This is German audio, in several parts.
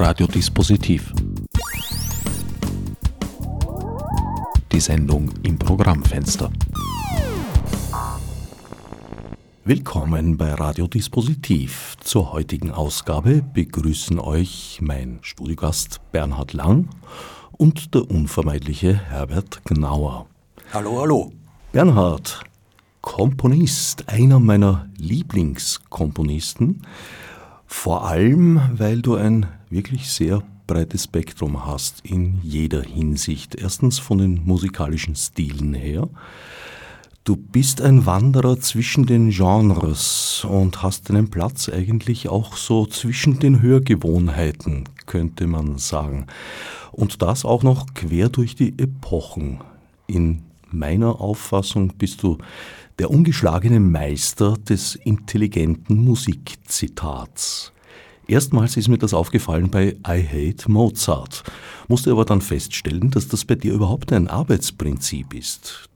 Radiodispositiv. Die Sendung im Programmfenster. Willkommen bei Radiodispositiv. Zur heutigen Ausgabe begrüßen euch mein Studiogast Bernhard Lang und der unvermeidliche Herbert Gnauer. Hallo, hallo. Bernhard, Komponist, einer meiner Lieblingskomponisten, vor allem weil du ein wirklich sehr breites Spektrum hast in jeder Hinsicht. Erstens von den musikalischen Stilen her. Du bist ein Wanderer zwischen den Genres und hast deinen Platz eigentlich auch so zwischen den Hörgewohnheiten, könnte man sagen. Und das auch noch quer durch die Epochen. In meiner Auffassung bist du der ungeschlagene Meister des intelligenten Musikzitats. Erstmals ist mir das aufgefallen bei I Hate Mozart, musste aber dann feststellen, dass das bei dir überhaupt ein Arbeitsprinzip ist.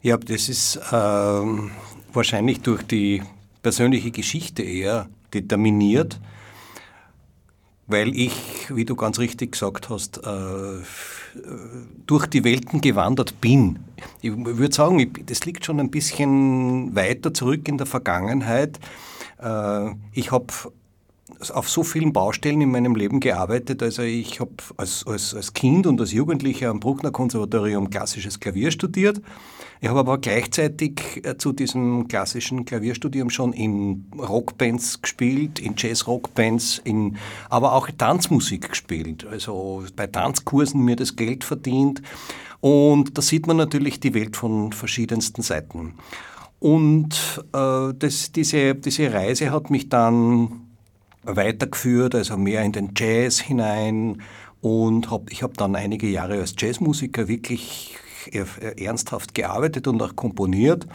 Ja, das ist äh, wahrscheinlich durch die persönliche Geschichte eher determiniert, weil ich, wie du ganz richtig gesagt hast, äh, durch die Welten gewandert bin. Ich würde sagen, das liegt schon ein bisschen weiter zurück in der Vergangenheit. Äh, ich habe auf so vielen Baustellen in meinem Leben gearbeitet. Also ich habe als, als, als Kind und als Jugendlicher am Bruckner Konservatorium klassisches Klavier studiert. Ich habe aber gleichzeitig äh, zu diesem klassischen Klavierstudium schon in Rockbands gespielt, in Jazz-Rockbands, in, aber auch Tanzmusik gespielt. Also bei Tanzkursen mir das Geld verdient. Und da sieht man natürlich die Welt von verschiedensten Seiten. Und äh, das, diese, diese Reise hat mich dann weitergeführt, also mehr in den Jazz hinein. Und hab, ich habe dann einige Jahre als Jazzmusiker wirklich ernsthaft gearbeitet und auch komponiert.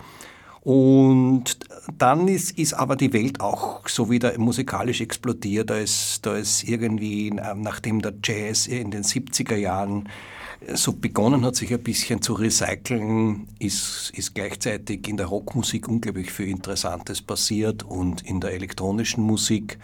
Und dann ist, ist aber die Welt auch so wieder musikalisch explodiert. Da ist, da ist irgendwie, nachdem der Jazz in den 70er Jahren so begonnen hat, sich ein bisschen zu recyceln, ist, ist gleichzeitig in der Rockmusik unglaublich viel Interessantes passiert und in der elektronischen Musik.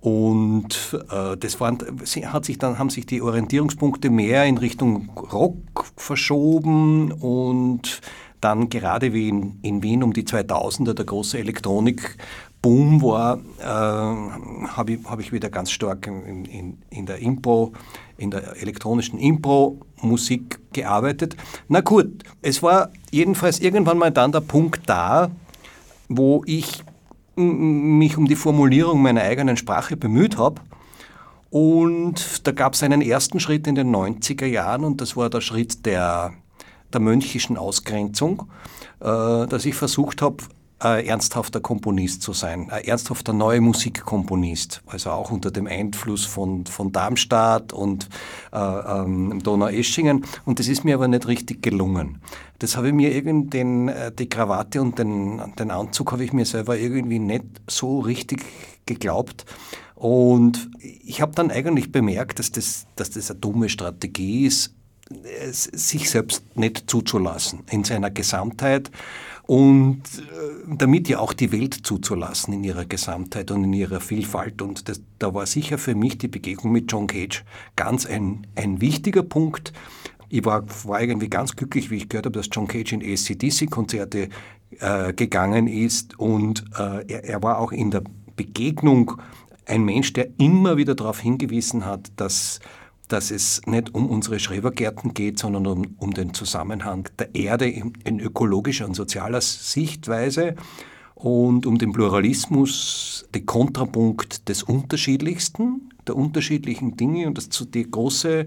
Und äh, das waren, hat sich dann, haben sich die Orientierungspunkte mehr in Richtung Rock verschoben und dann gerade wie in, in Wien um die 2000er der große Elektronik-Boom war, äh, habe ich, hab ich wieder ganz stark in, in, in der Impro, in der elektronischen Impro-Musik gearbeitet. Na gut, es war jedenfalls irgendwann mal dann der Punkt da, wo ich mich um die Formulierung meiner eigenen Sprache bemüht habe. Und da gab es einen ersten Schritt in den 90er Jahren und das war der Schritt der, der mönchischen Ausgrenzung, äh, dass ich versucht habe, ein ernsthafter Komponist zu sein, ein ernsthafter neuer Musikkomponist, also auch unter dem Einfluss von, von Darmstadt und äh, ähm, Donaueschingen. Und das ist mir aber nicht richtig gelungen. Das habe ich mir irgendwie, äh, die Krawatte und den, den Anzug habe ich mir selber irgendwie nicht so richtig geglaubt. Und ich habe dann eigentlich bemerkt, dass das, dass das eine dumme Strategie ist, sich selbst nicht zuzulassen in seiner Gesamtheit und äh, damit ja auch die Welt zuzulassen in ihrer Gesamtheit und in ihrer Vielfalt. Und das, da war sicher für mich die Begegnung mit John Cage ganz ein, ein wichtiger Punkt. Ich war, war irgendwie ganz glücklich, wie ich gehört habe, dass John Cage in ACDC-Konzerte äh, gegangen ist und äh, er, er war auch in der Begegnung ein Mensch, der immer wieder darauf hingewiesen hat, dass dass es nicht um unsere Schrebergärten geht, sondern um, um den Zusammenhang der Erde in, in ökologischer und sozialer Sichtweise und um den Pluralismus, den Kontrapunkt des Unterschiedlichsten, der unterschiedlichen Dinge und das die große,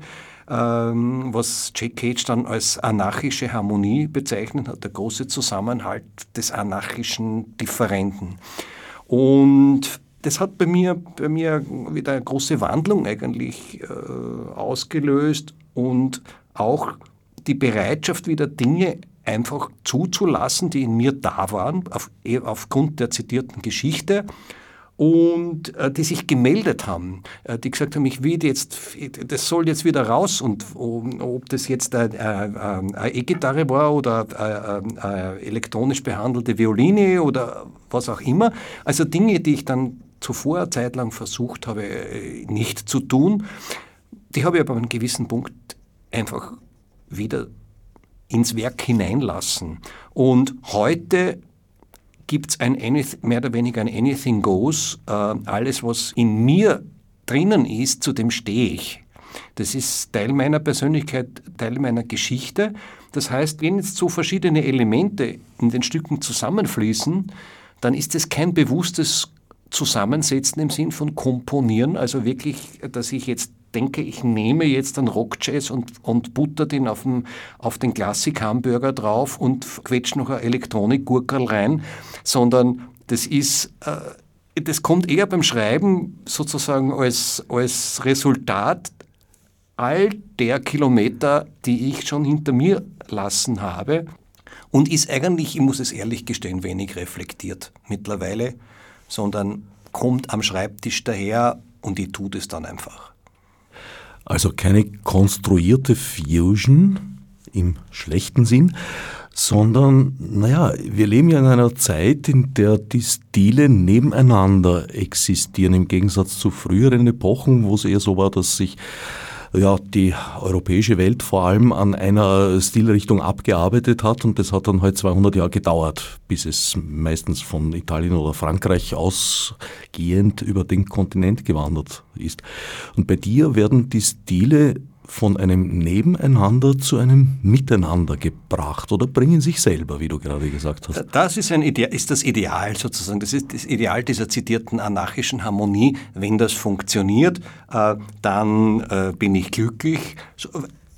ähm, was Jack Cage dann als anarchische Harmonie bezeichnet hat, der große Zusammenhalt des anarchischen Differenten. Und das hat bei mir, bei mir wieder eine große Wandlung eigentlich äh, ausgelöst und auch die Bereitschaft, wieder Dinge einfach zuzulassen, die in mir da waren, auf, eh, aufgrund der zitierten Geschichte und äh, die sich gemeldet haben, äh, die gesagt haben, ich will jetzt, das soll jetzt wieder raus und ob das jetzt eine, eine E-Gitarre war oder eine, eine elektronisch behandelte Violine oder was auch immer, also Dinge, die ich dann zuvor eine Zeit lang versucht habe, äh, nicht zu tun. Die habe ich aber an einem gewissen Punkt einfach wieder ins Werk hineinlassen. Und heute gibt es ein mehr oder weniger ein Anything Goes. Äh, alles, was in mir drinnen ist, zu dem stehe ich. Das ist Teil meiner Persönlichkeit, Teil meiner Geschichte. Das heißt, wenn jetzt so verschiedene Elemente in den Stücken zusammenfließen, dann ist es kein bewusstes Zusammensetzen im Sinn von Komponieren, also wirklich, dass ich jetzt denke, ich nehme jetzt einen Rockjazz und, und butter den auf den, auf den Klassik-Hamburger drauf und quetsche noch ein Elektronik-Gurkerl rein, sondern das ist, äh, das kommt eher beim Schreiben sozusagen als, als Resultat all der Kilometer, die ich schon hinter mir lassen habe. Und ist eigentlich, ich muss es ehrlich gestehen, wenig reflektiert mittlerweile, sondern kommt am Schreibtisch daher und ich tue das dann einfach. Also keine konstruierte Fusion im schlechten Sinn, sondern, naja, wir leben ja in einer Zeit, in der die Stile nebeneinander existieren, im Gegensatz zu früheren Epochen, wo es eher so war, dass sich ja, die europäische Welt vor allem an einer Stilrichtung abgearbeitet hat und das hat dann halt 200 Jahre gedauert, bis es meistens von Italien oder Frankreich ausgehend über den Kontinent gewandert ist. Und bei dir werden die Stile von einem Nebeneinander zu einem Miteinander gebracht oder bringen sich selber, wie du gerade gesagt hast. Das ist, ein Ideal, ist das Ideal sozusagen. Das ist das Ideal dieser zitierten anarchischen Harmonie. Wenn das funktioniert, äh, dann äh, bin ich glücklich.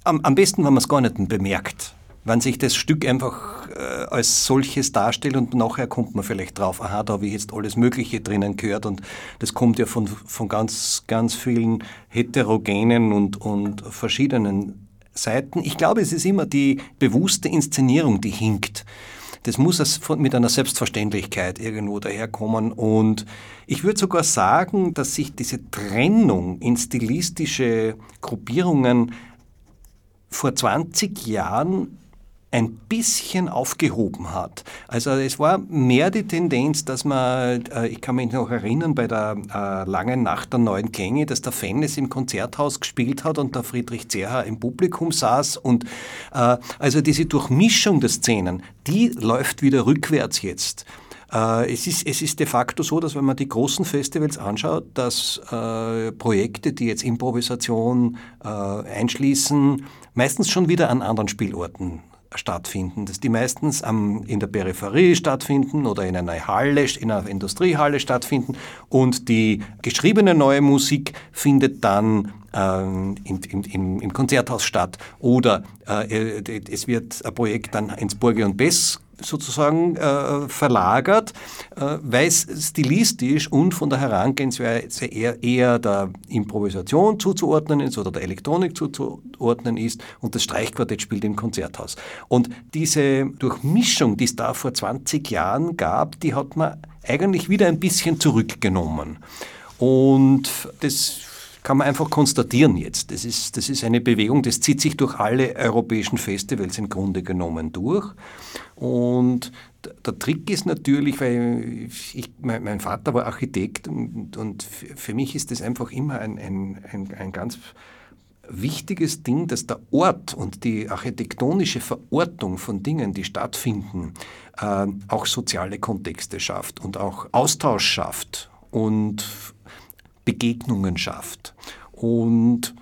Am, am besten, wenn man es gar nicht bemerkt wenn sich das Stück einfach als solches darstellt und nachher kommt man vielleicht drauf, aha, da habe ich jetzt alles Mögliche drinnen gehört und das kommt ja von, von ganz, ganz vielen heterogenen und, und verschiedenen Seiten. Ich glaube, es ist immer die bewusste Inszenierung, die hinkt. Das muss mit einer Selbstverständlichkeit irgendwo daherkommen. Und ich würde sogar sagen, dass sich diese Trennung in stilistische Gruppierungen vor 20 Jahren ein bisschen aufgehoben hat. Also es war mehr die Tendenz, dass man, äh, ich kann mich noch erinnern, bei der äh, langen Nacht der neuen Klänge, dass der Fennes im Konzerthaus gespielt hat und der Friedrich Zerha im Publikum saß. Und äh, also diese Durchmischung der Szenen, die läuft wieder rückwärts jetzt. Es ist, es ist de facto so, dass wenn man die großen Festivals anschaut, dass äh, Projekte, die jetzt Improvisation äh, einschließen, meistens schon wieder an anderen Spielorten stattfinden, dass die meistens am, in der Peripherie stattfinden oder in einer Halle, in einer Industriehalle stattfinden. Und die geschriebene neue Musik findet dann ähm, im, im, im, Konzerthaus statt. Oder äh, es wird ein Projekt dann ins Burge und Bess sozusagen äh, verlagert, äh, weil es stilistisch und von der Herangehensweise eher, eher der Improvisation zuzuordnen ist oder der Elektronik zuzuordnen ist und das Streichquartett spielt im Konzerthaus. Und diese Durchmischung, die es da vor 20 Jahren gab, die hat man eigentlich wieder ein bisschen zurückgenommen. Und das kann man einfach konstatieren jetzt. Das ist, das ist eine Bewegung, das zieht sich durch alle europäischen Festivals im Grunde genommen durch. Und der Trick ist natürlich, weil ich, mein, Vater war Architekt und, und, für mich ist das einfach immer ein, ein, ein, ein ganz wichtiges Ding, dass der Ort und die architektonische Verortung von Dingen, die stattfinden, äh, auch soziale Kontexte schafft und auch Austausch schafft und Begegnungen schafft. Und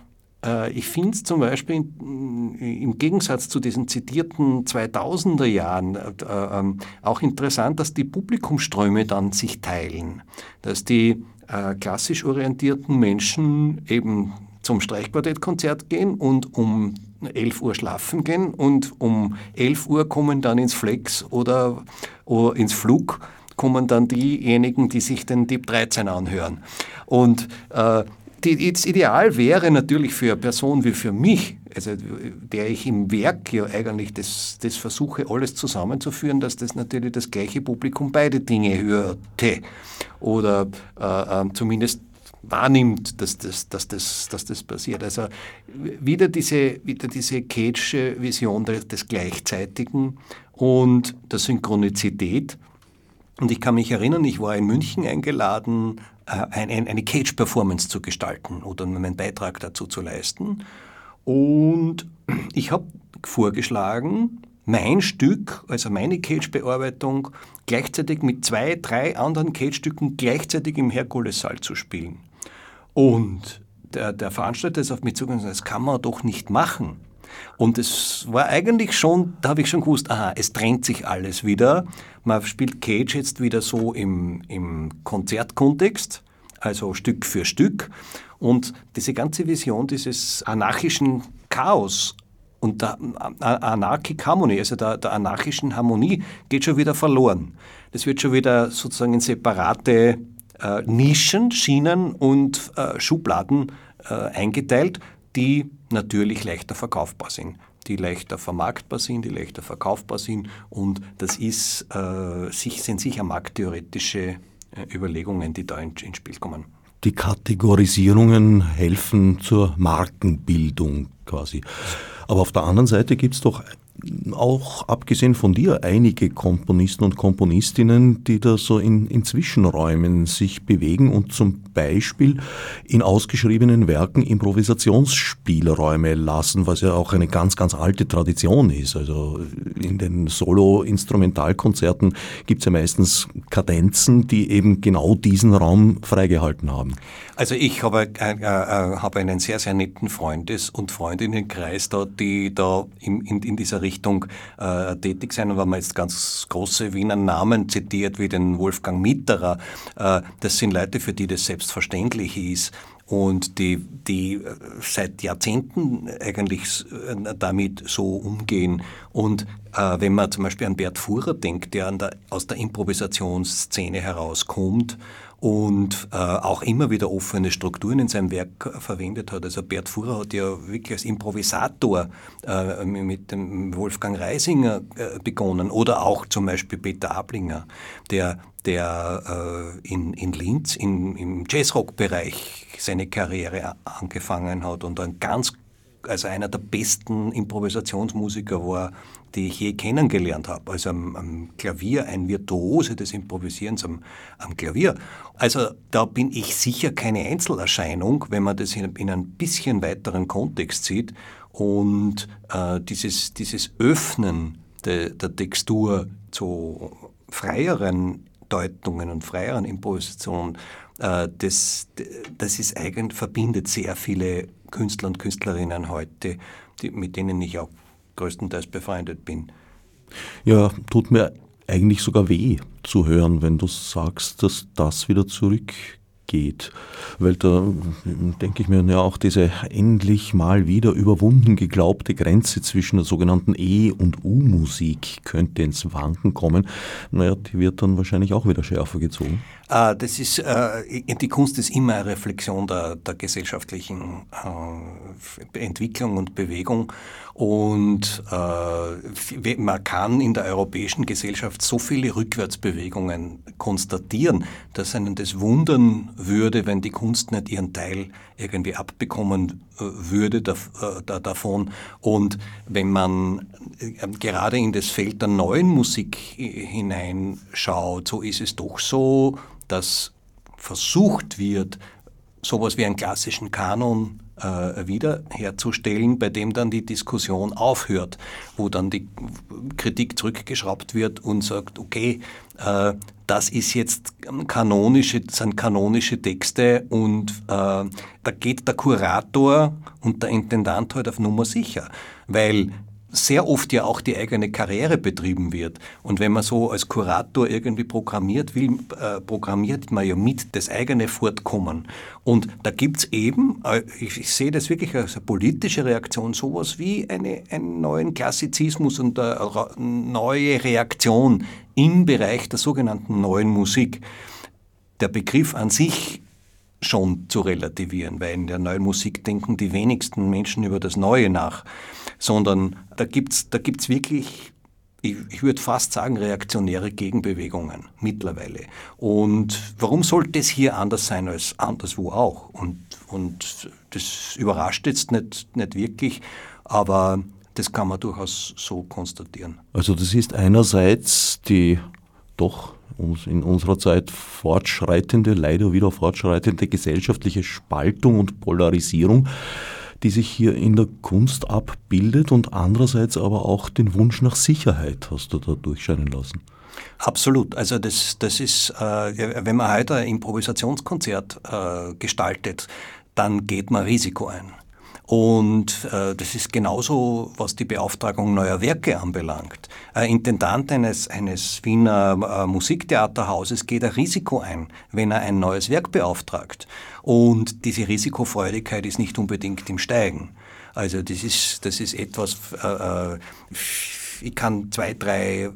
äh, ich finde es zum Beispiel im Gegensatz zu diesen zitierten 2000er Jahren äh, ähm, auch interessant, dass die Publikumströme dann sich teilen, dass die äh, klassisch orientierten Menschen eben zum Streichquartettkonzert gehen und um 11 Uhr schlafen gehen und um 11 Uhr kommen dann ins Flex oder, oder ins Flug kommen dann diejenigen, die sich den Tipp 13 anhören. Und äh, die, das Ideal wäre natürlich für eine Person wie für mich, also der ich im Werk ja eigentlich das, das versuche, alles zusammenzuführen, dass das natürlich das gleiche Publikum beide Dinge hörte oder äh, äh, zumindest wahrnimmt, dass das, dass, das, dass das passiert. Also wieder diese, wieder diese Cage'sche Vision des Gleichzeitigen und der Synchronizität. Und ich kann mich erinnern, ich war in München eingeladen äh, eine, Cage-Performance zu gestalten oder meinen Beitrag dazu zu leisten. Und ich habe vorgeschlagen, mein Stück, also meine Cage-Bearbeitung, gleichzeitig mit zwei, drei anderen Cage-Stücken gleichzeitig im Herkulessaal zu spielen. Und der, der Veranstalter ist auf mich zugegangen und gesagt, das kann man doch nicht machen. Und es war eigentlich schon, da habe ich schon gewusst, aha, es trennt sich alles wieder. Man spielt Cage jetzt wieder so im, im Konzertkontext, also Stück für Stück. Und diese ganze Vision dieses anarchischen Chaos und der Anarchic Harmony, also der, der, anarchischen Harmonie, geht schon wieder verloren. Das wird schon wieder sozusagen in separate äh, Nischen, Schienen und äh, Schubladen äh, eingeteilt, die natürlich leichter verkaufbar sind die leichter vermarktbar sind, die leichter verkaufbar sind. Und das ist, äh, sind sicher markttheoretische äh, Überlegungen, die da ins Spiel kommen. Die Kategorisierungen helfen zur Markenbildung quasi. Aber auf der anderen Seite gibt es doch auch abgesehen von dir einige Komponisten und Komponistinnen, die da so in, in Zwischenräumen sich bewegen und zum Beispiel in ausgeschriebenen Werken Improvisationsspielräume lassen, was ja auch eine ganz, ganz alte Tradition ist. Also in den Solo-Instrumentalkonzerten gibt es ja meistens Kadenzen, die eben genau diesen Raum freigehalten haben. Also ich habe, äh, äh, habe einen sehr, sehr netten Freundes- und Freundinnenkreis da, die da in, in, in dieser Richtung äh, tätig sind. Und wenn man jetzt ganz große Wiener Namen zitiert, wie den Wolfgang Mitterer, äh, das sind Leute, für die das selbstverständlich ist und die, die äh, seit Jahrzehnten eigentlich äh, damit so umgehen. Und äh, wenn man zum Beispiel an Bert Fuhrer denkt, der, der aus der Improvisationsszene herauskommt und äh, auch immer wieder offene Strukturen in seinem Werk verwendet hat. Also Bert Fuhrer hat ja wirklich als Improvisator äh, mit dem Wolfgang Reisinger äh, begonnen oder auch zum Beispiel Peter Ablinger, der, der äh, in, in Linz in, im Jazzrock-Bereich seine Karriere angefangen hat und ein ganz also einer der besten Improvisationsmusiker war, die ich je kennengelernt habe. Also am, am Klavier, ein Virtuose des Improvisierens am, am, Klavier. Also da bin ich sicher keine Einzelerscheinung, wenn man das in, in einem bisschen weiteren Kontext sieht. Und äh, dieses, dieses Öffnen de, der Textur zu freieren Deutungen und freieren Improvisationen, äh, das, das ist eigentlich, verbindet sehr viele Künstler und Künstlerinnen heute, die, mit denen ich auch größtenteils befreundet bin. Ja, tut mir eigentlich sogar weh zu hören, wenn du sagst, dass das wieder zurück geht. Weil da denke ich mir, ja, auch diese endlich mal wieder überwunden geglaubte Grenze zwischen der sogenannten E- und U-Musik könnte ins Wanken kommen. Naja, die wird dann wahrscheinlich auch wieder schärfer gezogen. Ah, das ist, äh, die Kunst ist immer eine Reflexion der, der gesellschaftlichen äh, Entwicklung und Bewegung. Und äh, man kann in der europäischen Gesellschaft so viele Rückwärtsbewegungen konstatieren, dass einen das wundern würde, wenn die Kunst nicht ihren Teil irgendwie abbekommen äh, würde äh, da, davon. Und wenn man äh, gerade in das Feld der neuen Musik hineinschaut, so ist es doch so, dass versucht wird, sowas wie einen klassischen Kanon äh, wiederherzustellen, bei dem dann die Diskussion aufhört, wo dann die Kritik zurückgeschraubt wird und sagt, okay, äh, das ist jetzt kanonische, sind kanonische Texte und äh, da geht der Kurator und der Intendant halt auf Nummer sicher, weil sehr oft ja auch die eigene Karriere betrieben wird. Und wenn man so als Kurator irgendwie programmiert will, äh, programmiert man ja mit das eigene Fortkommen. Und da gibt's eben, äh, ich, ich, sehe das wirklich als eine politische Reaktion, sowas wie eine, einen neuen Klassizismus und eine neue Reaktion im Bereich der sogenannten neuen Musik. Der Begriff an sich schon zu relativieren, weil in der neuen Musik denken die wenigsten Menschen über das Neue nach sondern da gibt es da gibt's wirklich, ich, ich würde fast sagen, reaktionäre Gegenbewegungen mittlerweile. Und warum sollte es hier anders sein als anderswo auch? Und, und das überrascht jetzt nicht, nicht wirklich, aber das kann man durchaus so konstatieren. Also das ist einerseits die doch in unserer Zeit fortschreitende, leider wieder fortschreitende gesellschaftliche Spaltung und Polarisierung, die sich hier in der Kunst abbildet und andererseits aber auch den Wunsch nach Sicherheit hast du da durchscheinen lassen. Absolut. Also das, das ist, äh, wenn man heute ein Improvisationskonzert äh, gestaltet, dann geht man Risiko ein. Und äh, das ist genauso, was die Beauftragung neuer Werke anbelangt. Ein Intendant eines, eines Wiener äh, Musiktheaterhauses geht ein Risiko ein, wenn er ein neues Werk beauftragt. Und diese Risikofreudigkeit ist nicht unbedingt im Steigen. Also das ist, das ist etwas, äh, äh ich kann zwei, drei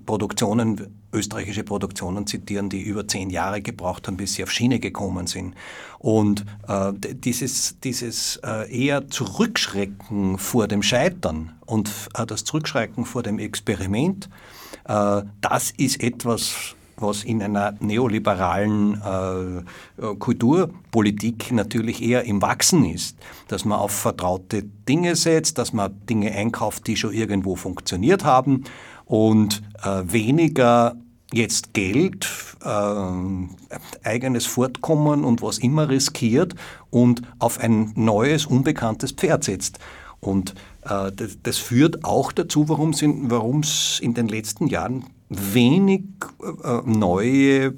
Produktionen, österreichische Produktionen zitieren, die über zehn Jahre gebraucht haben, bis sie auf Schiene gekommen sind. Und äh, dieses, dieses äh, eher Zurückschrecken vor dem Scheitern und äh, das Zurückschrecken vor dem Experiment, äh, das ist etwas, was in einer neoliberalen äh, Kulturpolitik natürlich eher im Wachsen ist. Dass man auf vertraute Dinge setzt, dass man Dinge einkauft, die schon irgendwo funktioniert haben und äh, weniger jetzt Geld, äh, eigenes Fortkommen und was immer riskiert und auf ein neues, unbekanntes Pferd setzt. Und äh, das, das, führt auch dazu, warum es in den letzten Jahren wenig äh, neue äh,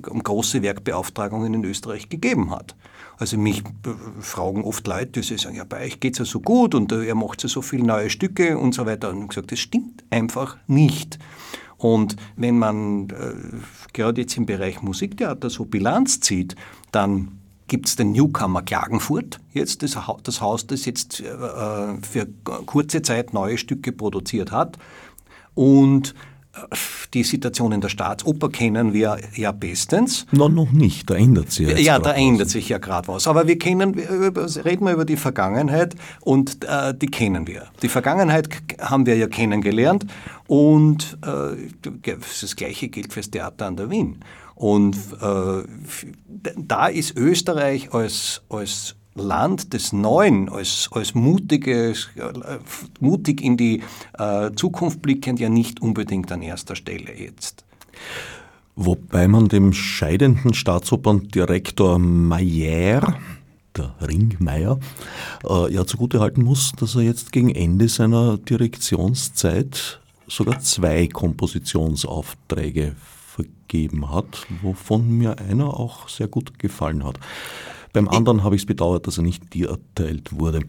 große Werkbeauftragungen in Österreich gegeben hat. Also mich äh, fragen oft Leute, die sagen, ja, bei euch geht es ja so gut und äh, ihr macht ja so viele neue Stücke und so weiter. Und ich gesagt, das stimmt einfach nicht. Und wenn man äh, gerade jetzt im Bereich Musiktheater so Bilanz zieht, dann gibt es den Newcomer Klagenfurt, jetzt das, das Haus, das jetzt äh, für kurze Zeit neue Stücke produziert hat. Und die Situation in der Staatsoper kennen wir ja bestens. No, noch nicht, da ändert sich ja Ja, da ändert sich ja gerade was. Aber wir kennen, reden wir über die Vergangenheit und äh, die kennen wir. Die Vergangenheit haben wir ja kennengelernt und äh, das Gleiche gilt fürs Theater an der Wien. Und äh, da ist Österreich als, als Land des Neuen, als, als mutiges, mutig in die äh, Zukunft blickend, ja nicht unbedingt an erster Stelle jetzt. Wobei man dem scheidenden Staatsoperndirektor Mayer, der Ringmeier, äh, ja zugutehalten muss, dass er jetzt gegen Ende seiner Direktionszeit sogar zwei Kompositionsaufträge vergeben hat, wovon mir einer auch sehr gut gefallen hat. Beim anderen habe ich es bedauert, dass er nicht dir erteilt wurde.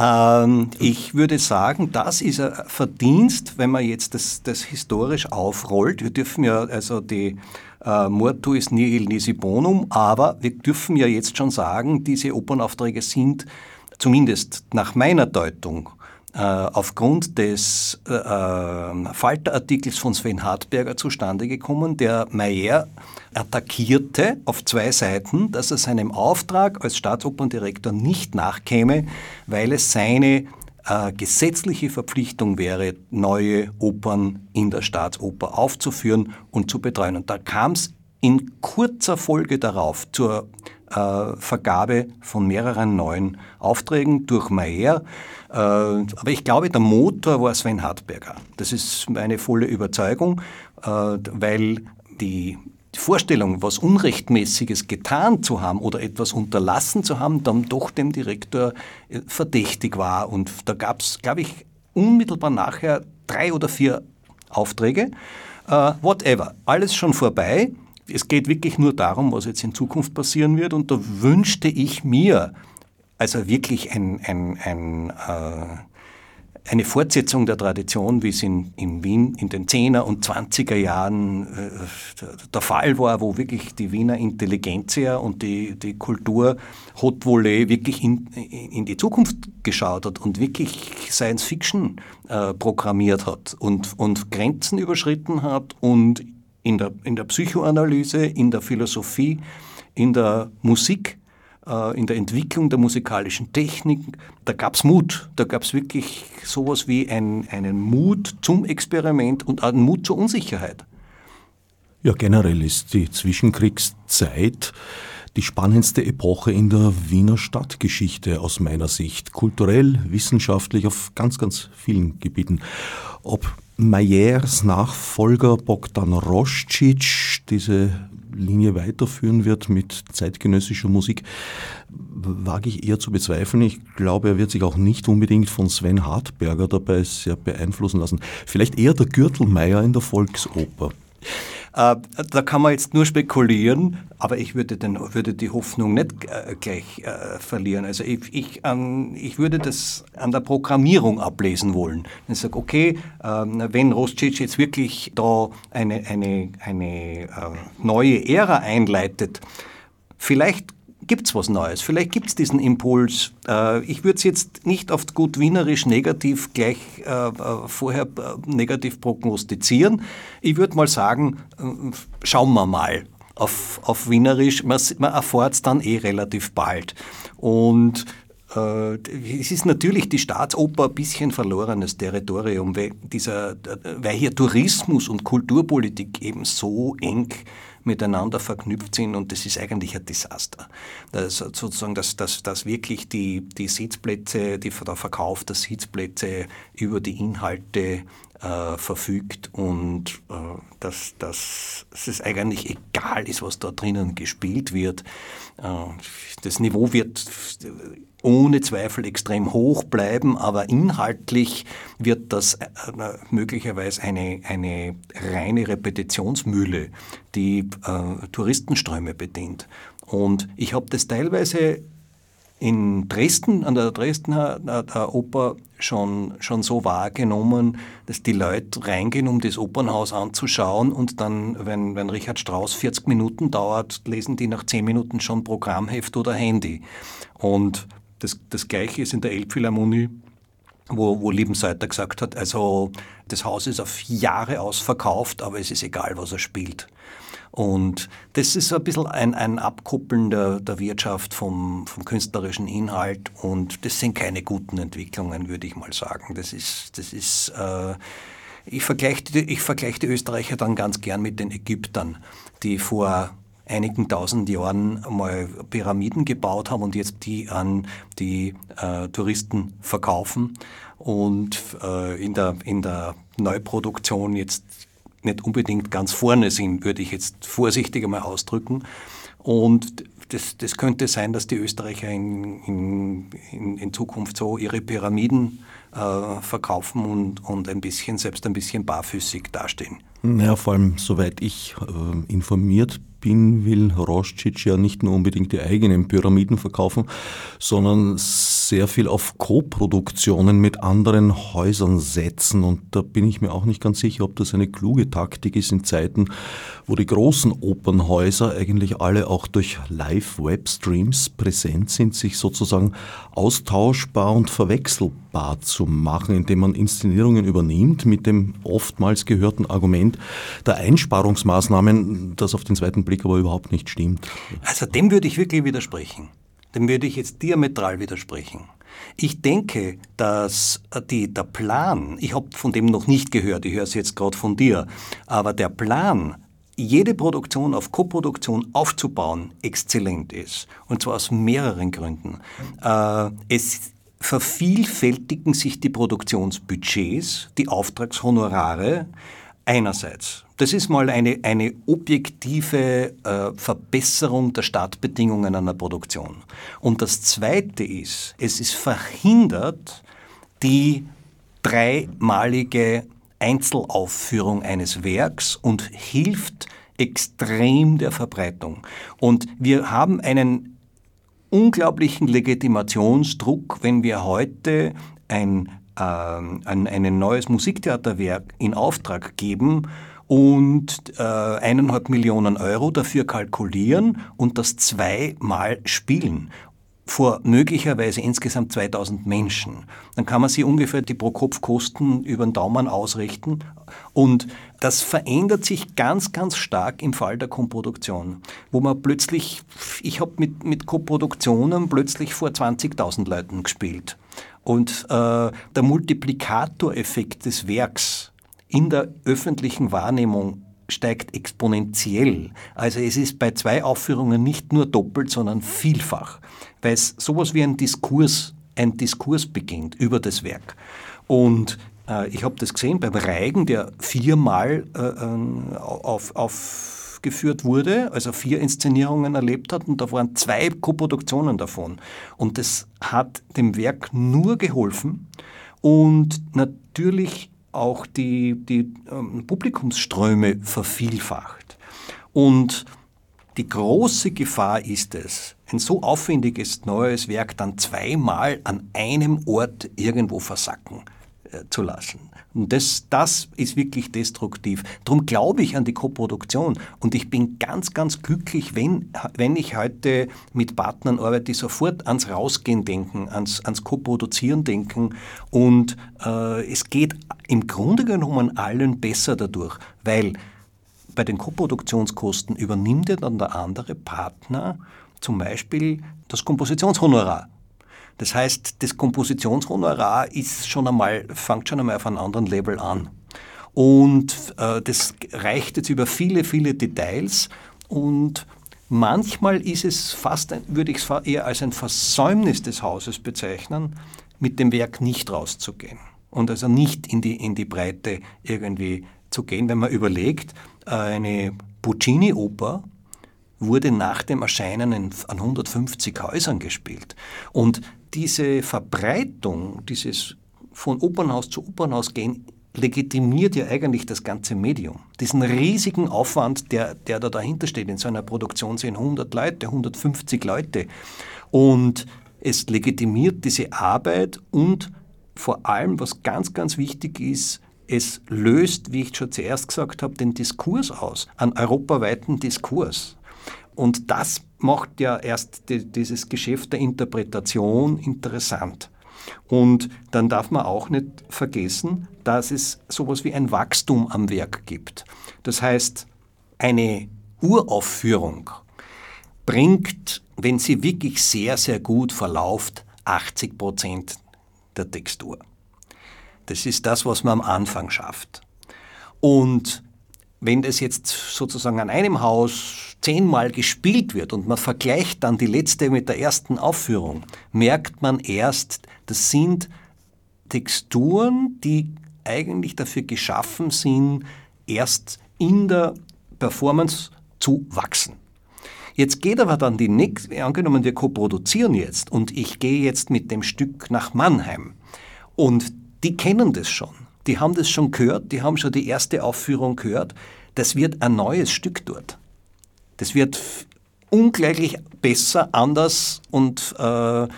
Ähm, ich würde sagen, das ist ein Verdienst, wenn man jetzt das, das historisch aufrollt. Wir dürfen ja also die äh, Mortuis nihil nisi bonum, aber wir dürfen ja jetzt schon sagen, diese Opernaufträge sind zumindest nach meiner Deutung äh, aufgrund des äh, äh, Falterartikels von Sven Hartberger zustande gekommen, der Mayer attackierte auf zwei Seiten, dass er seinem Auftrag als Staatsoperndirektor nicht nachkäme, weil es seine äh, gesetzliche Verpflichtung wäre, neue Opern in der Staatsoper aufzuführen und zu betreuen. Und da kam es in kurzer Folge darauf zur äh, Vergabe von mehreren neuen Aufträgen durch Mayer. Äh, aber ich glaube, der Motor war Sven Hartberger. Das ist meine volle Überzeugung, äh, weil die Vorstellung, was Unrechtmäßiges getan zu haben oder etwas unterlassen zu haben, dann doch dem Direktor verdächtig war. Und da gab es, glaube ich, unmittelbar nachher drei oder vier Aufträge. Uh, whatever, alles schon vorbei. Es geht wirklich nur darum, was jetzt in Zukunft passieren wird. Und da wünschte ich mir, also wirklich ein, ein, ein, äh, eine Fortsetzung der Tradition, wie es in, in Wien in den 10er und 20er Jahren äh, der Fall war, wo wirklich die Wiener Intelligenzia und die, die Kultur Haute Volée wirklich in, in die Zukunft geschaut hat und wirklich Science Fiction äh, programmiert hat und, und Grenzen überschritten hat und in der, in der Psychoanalyse, in der Philosophie, in der Musik äh, in der Entwicklung der musikalischen Technik, da gab es Mut. Da gab es wirklich sowas wie ein, einen Mut zum Experiment und einen Mut zur Unsicherheit. Ja, generell ist die Zwischenkriegszeit die spannendste Epoche in der Wiener Stadtgeschichte aus meiner Sicht. Kulturell, wissenschaftlich, auf ganz, ganz vielen Gebieten. Ob Mayers Nachfolger Bogdan Roscic diese Linie weiterführen wird mit zeitgenössischer Musik, wage ich eher zu bezweifeln. Ich glaube, er wird sich auch nicht unbedingt von Sven Hartberger dabei sehr beeinflussen lassen. Vielleicht eher der Gürtelmeier in der Volksoper. Äh, da kann man jetzt nur spekulieren, aber ich würde, den, würde die Hoffnung nicht äh, gleich äh, verlieren. Also ich, ich, ähm, ich würde das an der Programmierung ablesen wollen. Ich sage, okay, ähm, wenn Roscic jetzt wirklich da eine, eine, eine neue Ära einleitet, vielleicht gibt es was Neues. Vielleicht gibt es diesen Impuls. Äh, ich würde es jetzt nicht auf gut wienerisch negativ gleich äh, äh, vorher negativ prognostizieren. Ich würde mal sagen, schauen wir mal. Auf, auf Wienerisch, man, man erfährt es dann eh relativ bald. Und es ist natürlich die Staatsoper ein bisschen verlorenes Territorium, weil, dieser, weil hier Tourismus und Kulturpolitik eben so eng miteinander verknüpft sind und das ist eigentlich ein Desaster. Das, sozusagen, dass, dass, dass wirklich die, die Sitzplätze, die, der Verkauf der Sitzplätze über die Inhalte äh, verfügt und äh, dass, dass, dass es eigentlich egal ist, was da drinnen gespielt wird. Äh, das Niveau wird ohne Zweifel extrem hoch bleiben, aber inhaltlich wird das äh, möglicherweise eine, eine reine Repetitionsmühle, die äh, Touristenströme bedient. Und ich habe das teilweise in Dresden, an der Dresdner der Oper schon, schon so wahrgenommen, dass die Leute reingehen, um das Opernhaus anzuschauen und dann, wenn, wenn Richard Strauss 40 Minuten dauert, lesen die nach 10 Minuten schon Programmheft oder Handy. Und das, das Gleiche ist in der Elbphilharmonie, wo, wo Liebenseiter gesagt hat, also das Haus ist auf Jahre ausverkauft, aber es ist egal, was er spielt. Und das ist ein bisschen ein, ein Abkuppeln der, der Wirtschaft vom, vom künstlerischen Inhalt und das sind keine guten Entwicklungen, würde ich mal sagen. Das ist, das ist äh, ich vergleiche ich vergleich die Österreicher dann ganz gern mit den Ägyptern, die vor einigen tausend Jahren mal Pyramiden gebaut haben und jetzt die an die äh, Touristen verkaufen und äh, in, der, in der Neuproduktion jetzt nicht unbedingt ganz vorne sind, würde ich jetzt vorsichtig einmal ausdrücken. Und das, das könnte sein, dass die Österreicher in, in, in Zukunft so ihre Pyramiden äh, verkaufen und, und ein bisschen, selbst ein bisschen barfüßig dastehen. Ja, vor allem, soweit ich äh, informiert bin, will Roscic ja nicht nur unbedingt die eigenen Pyramiden verkaufen, sondern sehr viel auf Co-Produktionen mit anderen Häusern setzen. Und da bin ich mir auch nicht ganz sicher, ob das eine kluge Taktik ist in Zeiten, wo die großen Opernhäuser eigentlich alle auch durch Live-Webstreams präsent sind, sich sozusagen austauschbar und verwechselbar zu machen, indem man Inszenierungen übernimmt mit dem oftmals gehörten Argument der Einsparungsmaßnahmen, das auf den zweiten Blick aber überhaupt nicht stimmt. Also dem würde ich wirklich widersprechen dem würde ich jetzt diametral widersprechen. Ich denke, dass die, der Plan, ich habe von dem noch nicht gehört, ich höre es jetzt gerade von dir, aber der Plan, jede Produktion auf Koproduktion aufzubauen, exzellent ist. Und zwar aus mehreren Gründen. Äh, es vervielfältigen sich die Produktionsbudgets, die Auftragshonorare einerseits. Das ist mal eine, eine objektive äh, Verbesserung der Startbedingungen einer Produktion. Und das Zweite ist, es ist verhindert die dreimalige Einzelaufführung eines Werks und hilft extrem der Verbreitung. Und wir haben einen unglaublichen Legitimationsdruck, wenn wir heute ein, äh, ein, ein neues Musiktheaterwerk in Auftrag geben und äh, eineinhalb Millionen Euro dafür kalkulieren und das zweimal spielen vor möglicherweise insgesamt 2000 Menschen. Dann kann man sich ungefähr die Pro-Kopf-Kosten über den Daumen ausrichten. Und das verändert sich ganz, ganz stark im Fall der Komproduktion, wo man plötzlich, ich habe mit, mit Koproduktionen plötzlich vor 20.000 Leuten gespielt. Und äh, der Multiplikatoreffekt des Werks in der öffentlichen Wahrnehmung steigt exponentiell. Also es ist bei zwei Aufführungen nicht nur doppelt, sondern vielfach, weil es sowas wie ein Diskurs, ein Diskurs beginnt über das Werk. Und Äh, ich habe das gesehen beim Reigen, der viermal äh, äh, auf, aufgeführt wurde, also vier Inszenierungen erlebt hat und da waren zwei Koproduktionen davon. Und das hat dem Werk nur geholfen und natürlich auch die, die ähm, Publikumsströme vervielfacht. Und die große Gefahr ist es, ein so aufwendiges neues Werk dann zweimal an einem Ort irgendwo versacken zu lassen. Und das, das ist wirklich destruktiv. Darum glaube ich an die Koproduktion. Und ich bin ganz, ganz glücklich, wenn, wenn ich heute mit Partnern arbeite, die sofort ans Rausgehen denken, ans, ans Koproduzieren denken. Und äh, es geht im Grunde genommen allen besser dadurch, weil bei den Koproduktionskosten übernimmt ja dann der andere Partner zum Beispiel das Kompositionshonorar. Das heißt, das Kompositionshonorar ist schon einmal, fängt schon einmal auf einem anderen Level an. Und äh, das reicht jetzt über viele, viele Details und manchmal ist es fast, würde ich es eher als ein Versäumnis des Hauses bezeichnen, mit dem Werk nicht rauszugehen und also nicht in die, in die Breite irgendwie zu gehen, wenn man überlegt, äh, eine Puccini-Oper wurde nach dem Erscheinen an 150 Häusern gespielt. Und diese Verbreitung, dieses von Opernhaus zu Opernhaus gehen, legitimiert ja eigentlich das ganze Medium. Diesen riesigen Aufwand, der, der da dahinter steht. In so einer Produktion sind 100 Leute, 150 Leute. Und es legitimiert diese Arbeit und vor allem, was ganz, ganz wichtig ist, es löst, wie ich schon zuerst gesagt habe, den Diskurs aus, einen europaweiten Diskurs. Und das macht ja erst die, dieses Geschäft der Interpretation interessant. Und dann darf man auch nicht vergessen, dass es sowas wie ein Wachstum am Werk gibt. Das heißt, eine Uraufführung bringt, wenn sie wirklich sehr, sehr gut verläuft, 80 Prozent der Textur. Das ist das, was man am Anfang schafft. Und wenn das jetzt sozusagen an einem Haus zehnmal gespielt wird und man vergleicht dann die letzte mit der ersten Aufführung, merkt man erst, das sind Texturen, die eigentlich dafür geschaffen sind, erst in der Performance zu wachsen. Jetzt geht aber dann die nächste, angenommen wir koproduzieren jetzt und ich gehe jetzt mit dem Stück nach Mannheim und die kennen das schon. Die haben das schon gehört, die haben schon die erste Aufführung gehört. Das wird ein neues Stück dort. Das wird ungleich besser, anders und äh,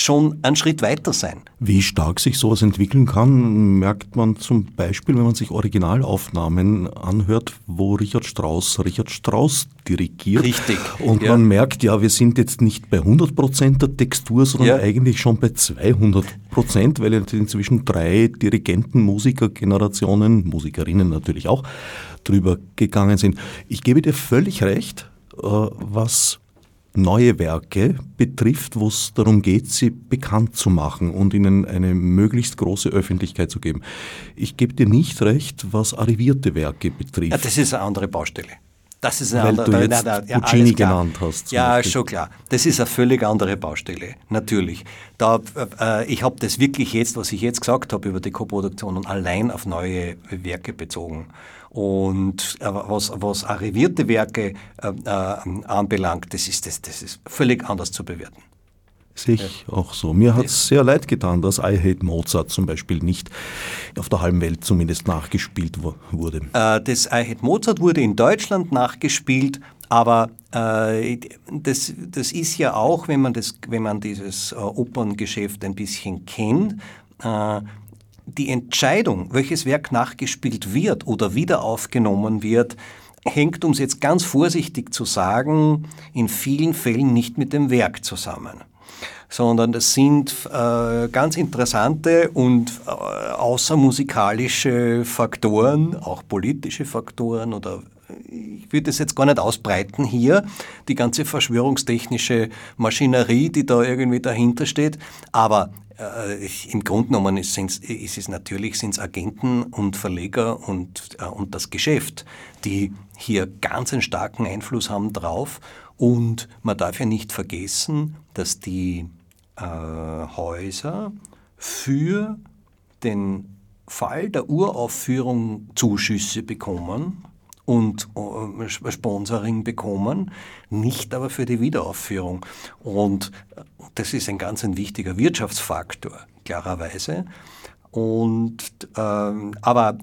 schon einen Schritt weiter sein. Wie stark sich sowas entwickeln kann, merkt man zum Beispiel, wenn man sich Originalaufnahmen anhört, wo Richard Strauss Richard Strauss dirigiert. Richtig. Und ja. man merkt, ja, wir sind jetzt nicht bei 100 Prozent der Textur, sondern ja. eigentlich schon bei 200 Prozent, weil inzwischen drei Dirigenten, Musikergenerationen, Musikerinnen natürlich auch, drüber gegangen sind. Ich gebe dir völlig recht, äh, was neue Werke betrifft, wo es darum geht, sie bekannt zu machen und ihnen eine möglichst große Öffentlichkeit zu geben. Ich gebe dir nicht recht, was arrivierte Werke betrifft. Ja, das ist eine andere Baustelle. Das ist eine Weil andere, du jetzt nein, nein, Puccini genannt hast. Ja, Beispiel. schon klar. Das ist eine völlig andere Baustelle, natürlich. Da, äh, ich habe das wirklich jetzt, was ich jetzt gesagt habe über die Koproduktion, allein auf neue Werke bezogen. Und äh, was, was arrivierte Werke äh, äh, anbelangt, das ist, das, das ist völlig anders zu bewerten. Sehe ich ja. auch so. Mir hat es sehr leid getan, dass I Hate Mozart zum Beispiel nicht auf der halben Welt zumindest nachgespielt wurde. Äh, das I Hate Mozart wurde in Deutschland nachgespielt, aber äh, das, das ist ja auch, wenn man, das, wenn man dieses äh, Operngeschäft ein bisschen kennt, äh, die Entscheidung, welches Werk nachgespielt wird oder wieder aufgenommen wird, hängt, um es jetzt ganz vorsichtig zu sagen, in vielen Fällen nicht mit dem Werk zusammen sondern das sind äh, ganz interessante und äh, außermusikalische Faktoren, auch politische Faktoren oder ich würde das jetzt gar nicht ausbreiten hier, die ganze verschwörungstechnische Maschinerie, die da irgendwie dahinter steht, aber äh, Im Grunde genommen ist, ist es natürlich sind's Agenten und Verleger und, äh, und das Geschäft, die hier ganz einen starken Einfluss haben drauf. Und man darf ja nicht vergessen, dass die äh, Häuser für den Fall der Uraufführung Zuschüsse bekommen und äh, Sponsoring bekommen, nicht aber für die Wiederaufführung. Und das ist ein ganz ein wichtiger Wirtschaftsfaktor, klarerweise. Und, ähm, aber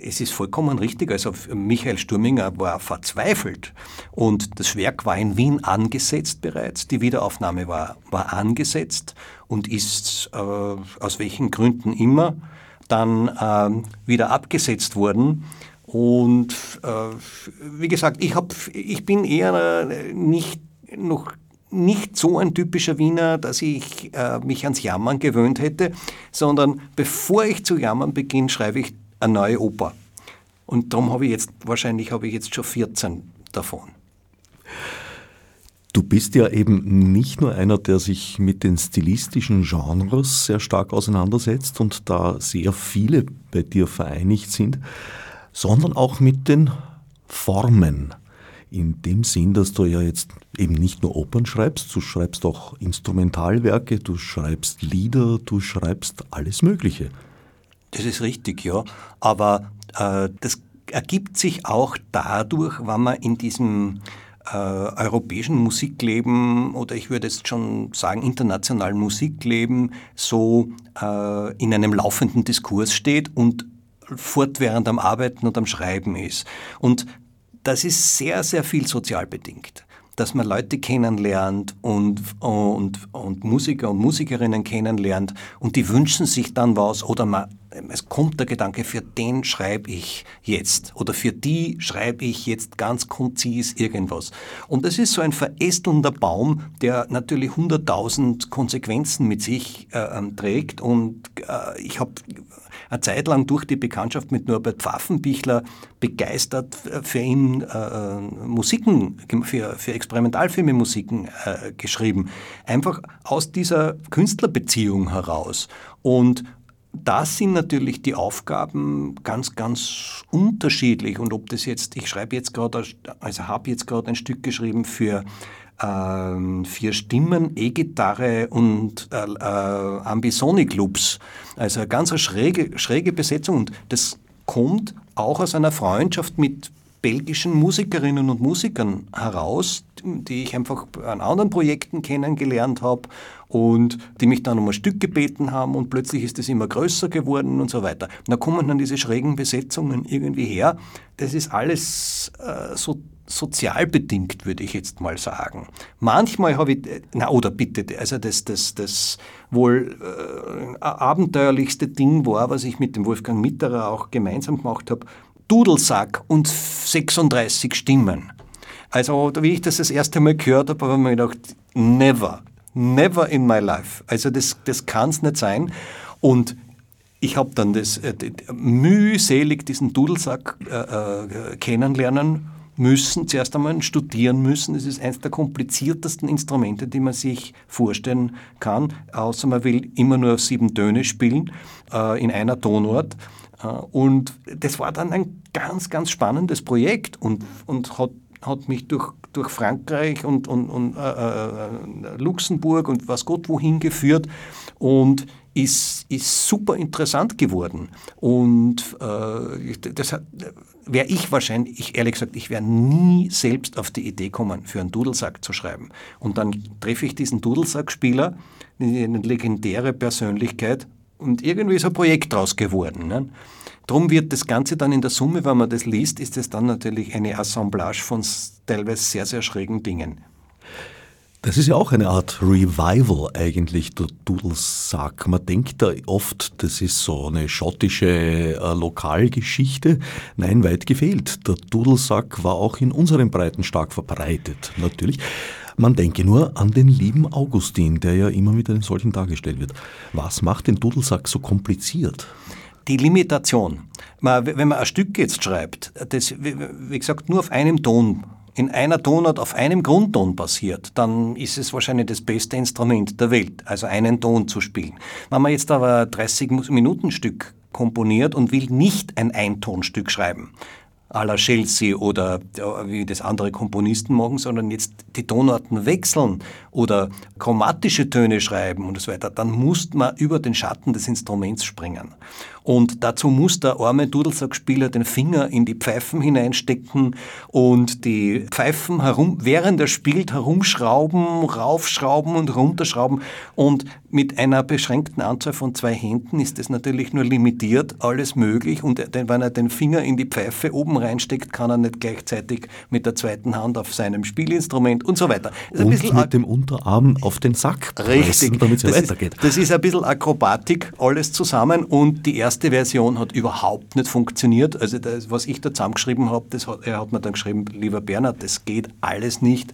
es ist vollkommen richtig, also Michael Sturminger war verzweifelt und das Werk war in Wien angesetzt bereits, die Wiederaufnahme war, war angesetzt und ist äh, aus welchen Gründen immer dann äh, wieder abgesetzt worden. Und äh, wie gesagt, ich, hab, ich bin eher nicht noch nicht so ein typischer Wiener, dass ich äh, mich ans Jammern gewöhnt hätte, sondern bevor ich zu jammern beginne, schreibe ich eine neue Oper. Und darum habe ich jetzt, wahrscheinlich habe ich jetzt schon 14 davon. Du bist ja eben nicht nur einer, der sich mit den stilistischen Genres sehr stark auseinandersetzt und da sehr viele bei dir vereinigt sind, sondern auch mit den Formen. In dem Sinn, dass du ja jetzt eben nicht nur Opern schreibst, du schreibst auch Instrumentalwerke, du schreibst Lieder, du schreibst alles Mögliche. Das ist richtig, ja. Aber äh, das ergibt sich auch dadurch, wenn man in diesem äh, europäischen Musikleben oder ich würde jetzt schon sagen internationalen Musikleben so äh, in einem laufenden Diskurs steht und fortwährend am Arbeiten und am Schreiben ist. Und das ist sehr, sehr viel sozial bedingt dass man Leute kennenlernt und, und, und Musiker und Musikerinnen kennenlernt und die wünschen sich dann was oder man, es kommt der Gedanke, für den schreibe ich jetzt oder für die schreibe ich jetzt ganz konzis irgendwas. Und das ist so ein verästelnder Baum, der natürlich hunderttausend Konsequenzen mit sich äh, ähm, trägt und äh, ich habe eine Zeit lang durch die Bekanntschaft mit Norbert Pfaffenbichler begeistert für ihn äh, Musiken, für, für Experimentalfilme Musiken äh, geschrieben. Einfach aus dieser Künstlerbeziehung heraus. Und da sind natürlich die Aufgaben ganz, ganz unterschiedlich. Und ob das jetzt, ich schreibe jetzt gerade, also habe jetzt gerade ein Stück geschrieben für äh, vier Stimmen, E-Gitarre und äh, äh, Ambisonic-Loops. Also eine ganz schräge, schräge Besetzung. Und das kommt auch aus einer Freundschaft mit belgischen Musikerinnen und Musikern heraus, die ich einfach an anderen Projekten kennengelernt habe und die mich dann um ein Stück gebeten haben und plötzlich ist es immer größer geworden und so weiter. Und da kommen dann diese schrägen Besetzungen irgendwie her. Das ist alles äh, so sozial bedingt, würde ich jetzt mal sagen. Manchmal habe ich, na oder bitte, also das, das, das wohl äh, abenteuerlichste Ding war, was ich mit dem Wolfgang Mitterer auch gemeinsam gemacht habe, Dudelsack und 36 Stimmen. Also, wie ich das das erste Mal gehört habe, habe ich mir gedacht, never, never in my life. Also, das, das kann es nicht sein. Und ich habe dann das, äh, mühselig diesen Dudelsack äh, äh, kennenlernen müssen, zuerst einmal studieren müssen. Es ist eines der kompliziertesten Instrumente, die man sich vorstellen kann, außer man will immer nur sieben Töne spielen äh, in einer Tonart. Äh, und das war dann ein ganz, ganz spannendes Projekt und, und hat, hat mich durch, durch Frankreich und, und, und äh, äh Luxemburg und was Gott wohin geführt. Und ist, ist super interessant geworden. Und äh, das wäre ich wahrscheinlich, ich, ehrlich gesagt, ich wäre nie selbst auf die Idee kommen, für einen Dudelsack zu schreiben. Und dann treffe ich diesen Dudelsackspieler, eine legendäre Persönlichkeit, und irgendwie ist ein Projekt draus geworden. Ne? Drum wird das Ganze dann in der Summe, wenn man das liest, ist es dann natürlich eine Assemblage von teilweise sehr, sehr schrägen Dingen. Das ist ja auch eine Art Revival eigentlich, der Dudelsack. Man denkt da oft, das ist so eine schottische äh, Lokalgeschichte. Nein, weit gefehlt. Der Dudelsack war auch in unseren Breiten stark verbreitet, natürlich. Man denke nur an den lieben Augustin, der ja immer mit einem solchen dargestellt wird. Was macht den Dudelsack so kompliziert? Die Limitation. wenn man ein Stück jetzt schreibt, das, wie gesagt, nur auf einem Ton in einer Tonart auf einem Grundton basiert, dann ist es wahrscheinlich das beste Instrument der Welt, also einen Ton zu spielen. Wenn man jetzt aber ein 30-Minuten-Stück komponiert und will nicht ein Eintonstück schreiben, à la Chelsea oder wie das andere Komponisten machen, sondern jetzt die Tonarten wechseln oder chromatische Töne schreiben und so weiter, dann muss man über den Schatten des Instruments springen. Und dazu muss der arme Dudelsackspieler den Finger in die Pfeifen hineinstecken und die Pfeifen herum, während er spielt, herumschrauben, raufschrauben und runterschrauben. Und mit einer beschränkten Anzahl von zwei Händen ist das natürlich nur limitiert, alles möglich. Und wenn er den Finger in die Pfeife oben reinsteckt, kann er nicht gleichzeitig mit der zweiten Hand auf seinem Spielinstrument und so weiter. und mit dem Unterarm auf den Sack pressen, damit es weitergeht. Ist, das ist ein bisschen Akrobatik, alles zusammen. Und die erste Version hat überhaupt nicht funktioniert. Also das, was ich da zusammengeschrieben habe, das hat, er hat mir dann geschrieben, lieber Bernhard, das geht alles nicht.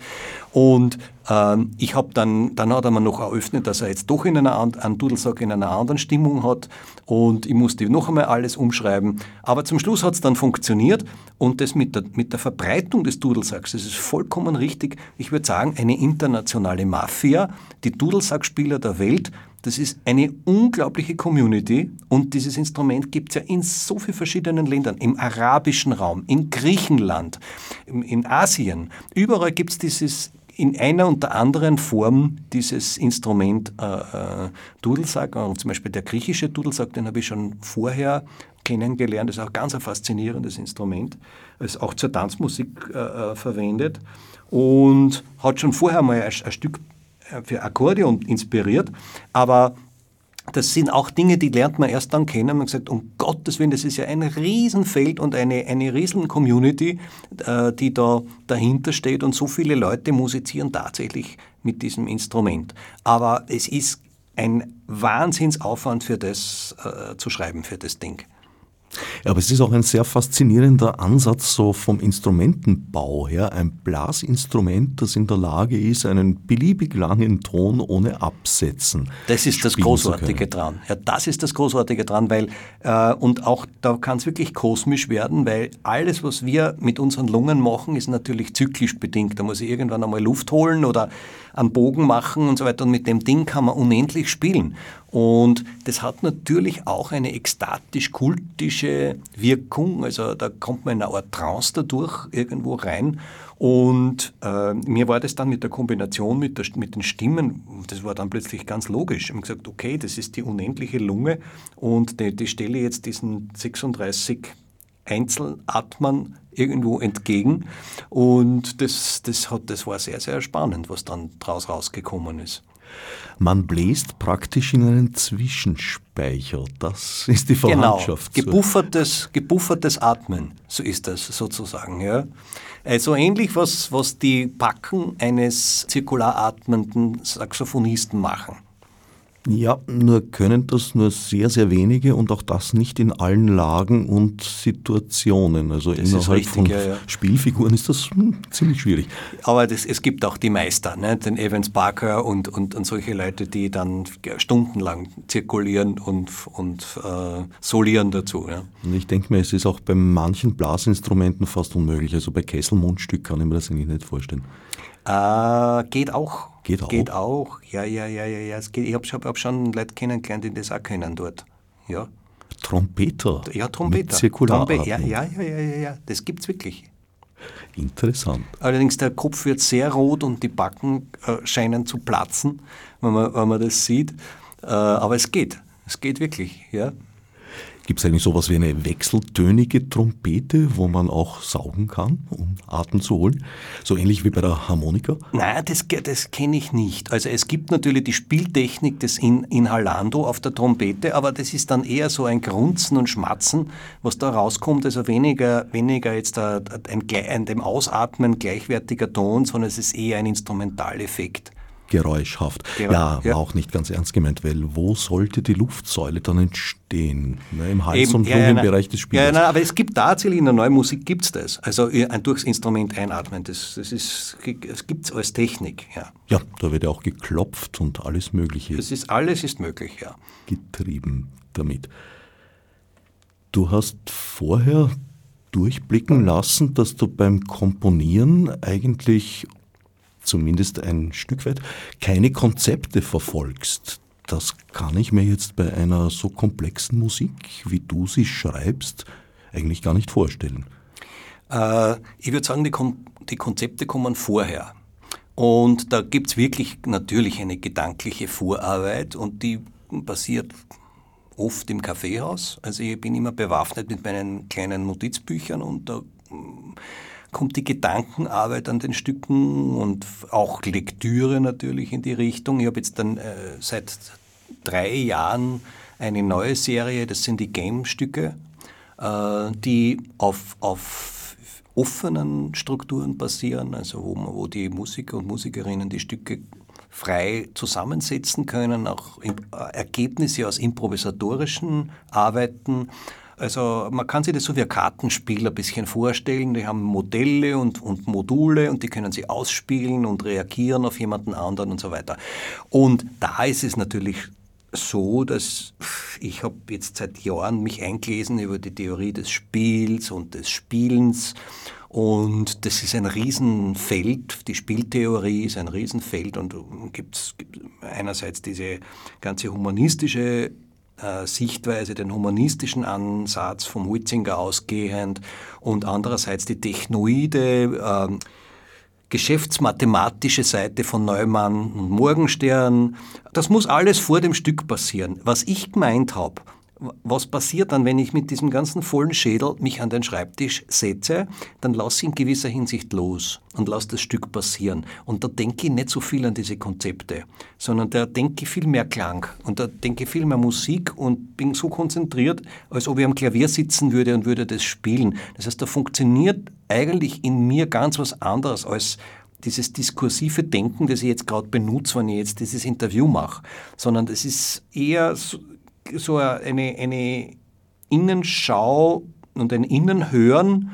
Und ähm, ich habe dann, dann hat er mir noch eröffnet, dass er jetzt doch in einer, einen Dudelsack in einer anderen Stimmung hat und ich musste noch einmal alles umschreiben. Aber zum Schluss hat es dann funktioniert und das mit der, mit der Verbreitung des Dudelsacks, das ist vollkommen richtig. Ich würde sagen, eine internationale Mafia, die Dudelsackspieler der Welt, das ist eine unglaubliche Community und dieses Instrument gibt es ja in so vielen verschiedenen Ländern, im arabischen Raum, in Griechenland, in Asien. Überall gibt es dieses in einer und der anderen Form dieses Instrument äh, äh, Dudelsack, und zum Beispiel der griechische Dudelsack, den habe ich schon vorher kennengelernt, das ist auch ganz ein faszinierendes Instrument, ist auch zur Tanzmusik äh, äh, verwendet. Und hat schon vorher mal ein, ein Stück für Akkordeon inspiriert, aber das sind auch Dinge, die lernt man erst dann kennen. Man gesagt, um Gottes Willen, das ist ja ein Riesenfeld und eine, eine Riesen-Community, äh, die da dahinter steht und so viele Leute musizieren tatsächlich mit diesem Instrument. Aber es ist ein Wahnsinnsaufwand für das äh, zu schreiben, für das Ding. Ja, aber es ist auch ein sehr faszinierender Ansatz so vom Instrumentenbau her. Ein Blasinstrument, das in der Lage ist, einen beliebig langen Ton ohne Absetzen. Das ist das Großartige dran. Ja, das ist das Großartige dran, weil äh, und auch da kann es wirklich kosmisch werden, weil alles, was wir mit unseren Lungen machen, ist natürlich zyklisch bedingt. Da muss ich irgendwann einmal Luft holen oder einen Bogen machen und so weiter. Und mit dem Ding kann man unendlich spielen. Und das hat natürlich auch eine ekstatisch-kultische Wirkung. Also da kommt man in eine Art Trance dadurch irgendwo rein. Und äh, mir war das dann mit der Kombination mit, der, mit den Stimmen, das war dann plötzlich ganz logisch. Ich habe gesagt, okay, das ist die unendliche Lunge und die, die stelle jetzt diesen 36 Einzelatmern irgendwo entgegen. Und das, das, hat, das war sehr, sehr spannend, was dann daraus rausgekommen ist. Man bläst praktisch in einen Zwischenspeicher. Das ist die genau. Verwandtschaft. Genau, gebuffertes, gebuffertes Atmen, so ist das sozusagen. Ja. Also ähnlich, was, was die Backen eines zirkularatmenden Saxophonisten machen. Ja, nur können das nur sehr, sehr wenige und auch das nicht in allen Lagen und Situationen. Also das innerhalb richtig, von ja, ja. Spielfiguren ist das hm, ziemlich schwierig. Aber das, es gibt auch die Meister, ne? den Evans Parker und, und, und solche Leute, die dann stundenlang zirkulieren und, und äh, solieren dazu. Ja? Und ich denke mir, es ist auch bei manchen Blasinstrumenten fast unmöglich. Also bei Kesselmundstück kann ich mir das eigentlich nicht vorstellen. Äh, geht auch. Geht auch? Geht auch. Ja, ja, ja, ja. ja. Es geht. Ich habe hab schon Leute kennengelernt, die das auch kennen dort. Ja. Trompeter? Ja, Trompeter. Trompe ja, ja, ja, ja, ja. Das gibt es wirklich. Interessant. Allerdings der Kopf wird sehr rot und die Backen äh, scheinen zu platzen, wenn man, wenn man das sieht. Äh, aber es geht. Es geht wirklich, ja. Gibt es eigentlich sowas wie eine wechseltönige Trompete, wo man auch saugen kann, um Atem zu holen? So ähnlich wie bei der Harmonika? Nein, das, das kenne ich nicht. Also es gibt natürlich die Spieltechnik des In Inhalando auf der Trompete, aber das ist dann eher so ein Grunzen und Schmatzen, was da rauskommt. Also weniger, weniger jetzt ein, ein, ein dem Ausatmen gleichwertiger Ton, sondern es ist eher ein Instrumentaleffekt geräuschhaft. Ja, ja, war auch nicht ganz ernst gemeint, weil wo sollte die Luftsäule dann entstehen? Ne, Im Hals- Eben, und Lungenbereich ja, des Spielers. Ja, nein, aber es gibt tatsächlich in der neuen Musik gibt es das. Also durchs Instrument einatmen, das, das, ist, das gibt es als Technik. Ja. ja, da wird ja auch geklopft und alles Mögliche. Das ist, alles ist möglich, ja. Getrieben damit. Du hast vorher durchblicken lassen, dass du beim Komponieren eigentlich zumindest ein Stück weit, keine Konzepte verfolgst. Das kann ich mir jetzt bei einer so komplexen Musik, wie du sie schreibst, eigentlich gar nicht vorstellen. Äh, ich würde sagen, die, Kon die Konzepte kommen vorher. Und da gibt es wirklich natürlich eine gedankliche Vorarbeit und die basiert oft im Kaffeehaus. Also ich bin immer bewaffnet mit meinen kleinen Notizbüchern und da kommt die Gedankenarbeit an den Stücken und auch Lektüre natürlich in die Richtung. Ich habe jetzt dann äh, seit drei Jahren eine neue Serie, das sind die Game-Stücke, äh, die auf, auf offenen Strukturen basieren, also wo, wo die Musiker und Musikerinnen die Stücke frei zusammensetzen können, auch äh, Ergebnisse aus improvisatorischen Arbeiten. Also man kann sich das so wie ein Kartenspiel ein bisschen vorstellen. Die haben Modelle und, und Module und die können sie ausspielen und reagieren auf jemanden anderen und so weiter. Und da ist es natürlich so, dass ich habe jetzt seit Jahren mich eingelesen über die Theorie des Spiels und des Spielens und das ist ein Riesenfeld, die Spieltheorie ist ein Riesenfeld und gibt einerseits diese ganze humanistische Sichtweise, den humanistischen Ansatz vom Huitzinger ausgehend und andererseits die technoide, äh, geschäftsmathematische Seite von Neumann und Morgenstern. Das muss alles vor dem Stück passieren. Was ich gemeint habe, was passiert dann, wenn ich mit diesem ganzen vollen Schädel mich an den Schreibtisch setze? Dann lasse ich in gewisser Hinsicht los und lasse das Stück passieren. Und da denke ich nicht so viel an diese Konzepte, sondern da denke ich viel mehr Klang und da denke ich viel mehr Musik und bin so konzentriert, als ob ich am Klavier sitzen würde und würde das spielen. Das heißt, da funktioniert eigentlich in mir ganz was anderes als dieses diskursive Denken, das ich jetzt gerade benutze, wenn ich jetzt dieses Interview mache, sondern das ist eher so, eine, eine Innenschau und ein Innenhören,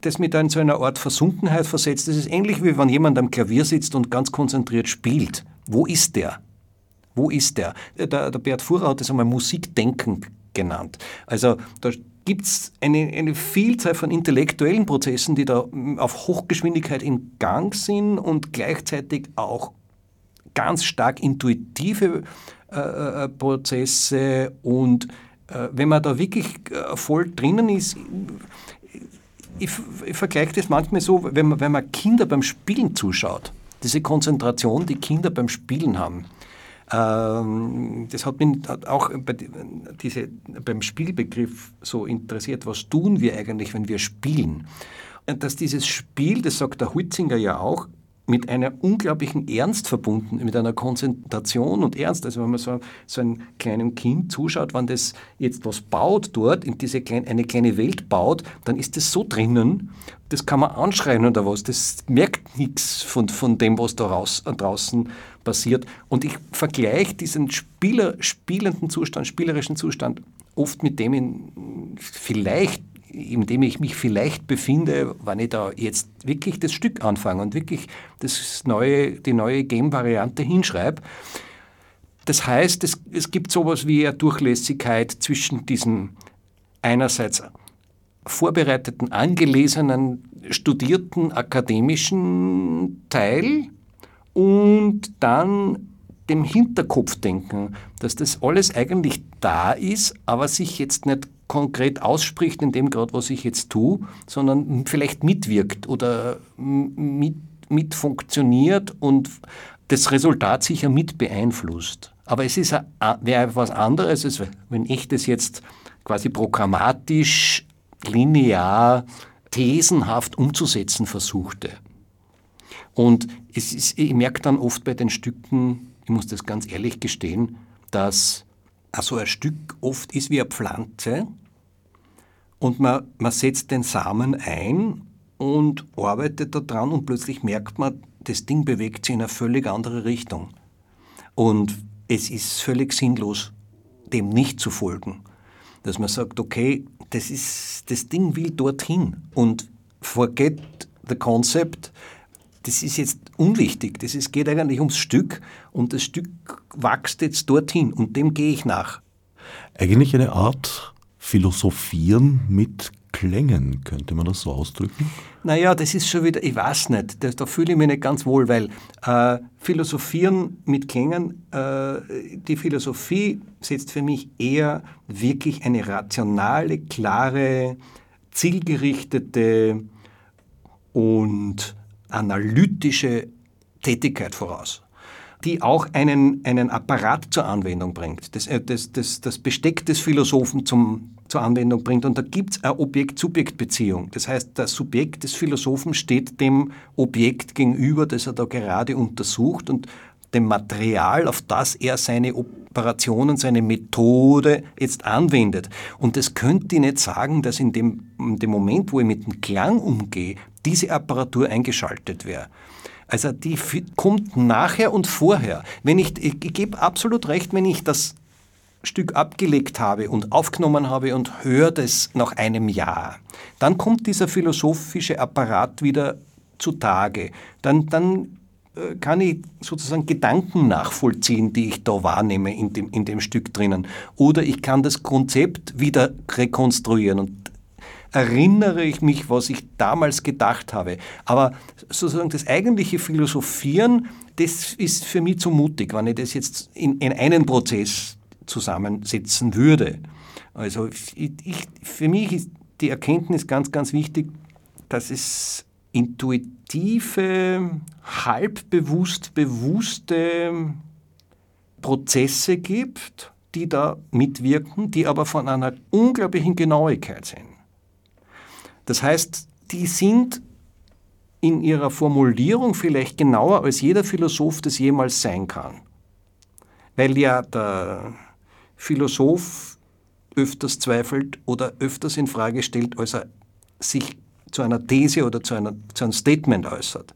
das mich da in so einer Art Versunkenheit versetzt. Das ist ähnlich wie wenn jemand am Klavier sitzt und ganz konzentriert spielt. Wo ist der? Wo ist der? Der, der Bert Fuhrer hat das einmal Musikdenken genannt. Also da gibt es eine, eine Vielzahl von intellektuellen Prozessen, die da auf Hochgeschwindigkeit in Gang sind und gleichzeitig auch ganz stark intuitive äh, äh, Prozesse und äh, wenn man da wirklich voll drinnen ist, ich, ich vergleiche das manchmal so, wenn man, wenn man Kinder beim Spielen zuschaut, diese Konzentration, die Kinder beim Spielen haben. Ähm, das hat mich auch bei, diese, beim Spielbegriff so interessiert. Was tun wir eigentlich, wenn wir spielen? Dass dieses Spiel, das sagt der Huitzinger ja auch, mit einer unglaublichen Ernst verbunden, mit einer Konzentration und Ernst. Also wenn man so, so einem kleinen Kind zuschaut, wenn das jetzt was baut dort, in diese kleine, eine kleine Welt baut, dann ist das so drinnen, das kann man anschreien oder was, das merkt nichts von, von dem, was da raus, draußen passiert. Und ich vergleiche diesen Spieler, spielenden Zustand, spielerischen Zustand oft mit dem in vielleicht in dem ich mich vielleicht befinde, wenn ich da jetzt wirklich das Stück anfange und wirklich das neue, die neue Game-Variante hinschreibe. Das heißt, es, es gibt sowas wie eine Durchlässigkeit zwischen diesem einerseits vorbereiteten, angelesenen, studierten akademischen Teil und dann dem Hinterkopfdenken, dass das alles eigentlich da ist, aber sich jetzt nicht konkret ausspricht in dem gerade, was ich jetzt tue, sondern vielleicht mitwirkt oder mit, mit funktioniert und das Resultat sicher mit beeinflusst. Aber es ist wäre was anderes, als wenn ich das jetzt quasi programmatisch, linear, thesenhaft umzusetzen versuchte. Und es ist, ich merke dann oft bei den Stücken, ich muss das ganz ehrlich gestehen, dass also ein Stück oft ist wie eine Pflanze und man, man setzt den Samen ein und arbeitet daran und plötzlich merkt man, das Ding bewegt sich in eine völlig andere Richtung. Und es ist völlig sinnlos, dem nicht zu folgen. Dass man sagt, okay, das, ist, das Ding will dorthin und forget the concept, das ist jetzt unwichtig. Das ist, geht eigentlich ums Stück und das Stück wächst jetzt dorthin und dem gehe ich nach. Eigentlich eine Art Philosophieren mit Klängen, könnte man das so ausdrücken? Naja, das ist schon wieder, ich weiß nicht, da, da fühle ich mich nicht ganz wohl, weil äh, Philosophieren mit Klängen, äh, die Philosophie setzt für mich eher wirklich eine rationale, klare, zielgerichtete und analytische Tätigkeit voraus. die auch einen, einen Apparat zur Anwendung bringt, das, äh, das, das, das Besteck des Philosophen zum, zur Anwendung bringt. Und da gibt es eine Objekt-Subjekt-Beziehung. Das heißt, das Subjekt des Philosophen steht dem Objekt gegenüber, das er da gerade untersucht und dem Material, auf das er seine Operationen, seine Methode jetzt anwendet. Und das könnte ich nicht sagen, dass in dem, in dem Moment, wo ich mit dem Klang umgehe, diese Apparatur eingeschaltet wäre. Also die kommt nachher und vorher. Wenn ich, ich, gebe absolut recht, wenn ich das Stück abgelegt habe und aufgenommen habe und höre das nach einem Jahr, dann kommt dieser philosophische Apparat wieder zutage. Dann, dann äh, kann ich sozusagen Gedanken nachvollziehen, die ich da wahrnehme in dem, in dem Stück drinnen. Oder ich kann das Konzept wieder rekonstruieren und erinnere ich mich, was ich damals gedacht habe. Aber sozusagen das eigentliche Philosophieren, das ist für mich zu mutig, wenn ich das jetzt in, in einen Prozess zusammensetzen würde. Also ich, ich, für mich ist die Erkenntnis ganz, ganz wichtig, dass es intuitive, halbbewusst bewusste Prozesse gibt, die da mitwirken, die aber von einer unglaublichen Genauigkeit sind. Das heißt, die sind in ihrer Formulierung vielleicht genauer, als jeder Philosoph das jemals sein kann. Weil ja der Philosoph öfters zweifelt oder öfters in Frage stellt, als er sich zu einer These oder zu, einer, zu einem Statement äußert.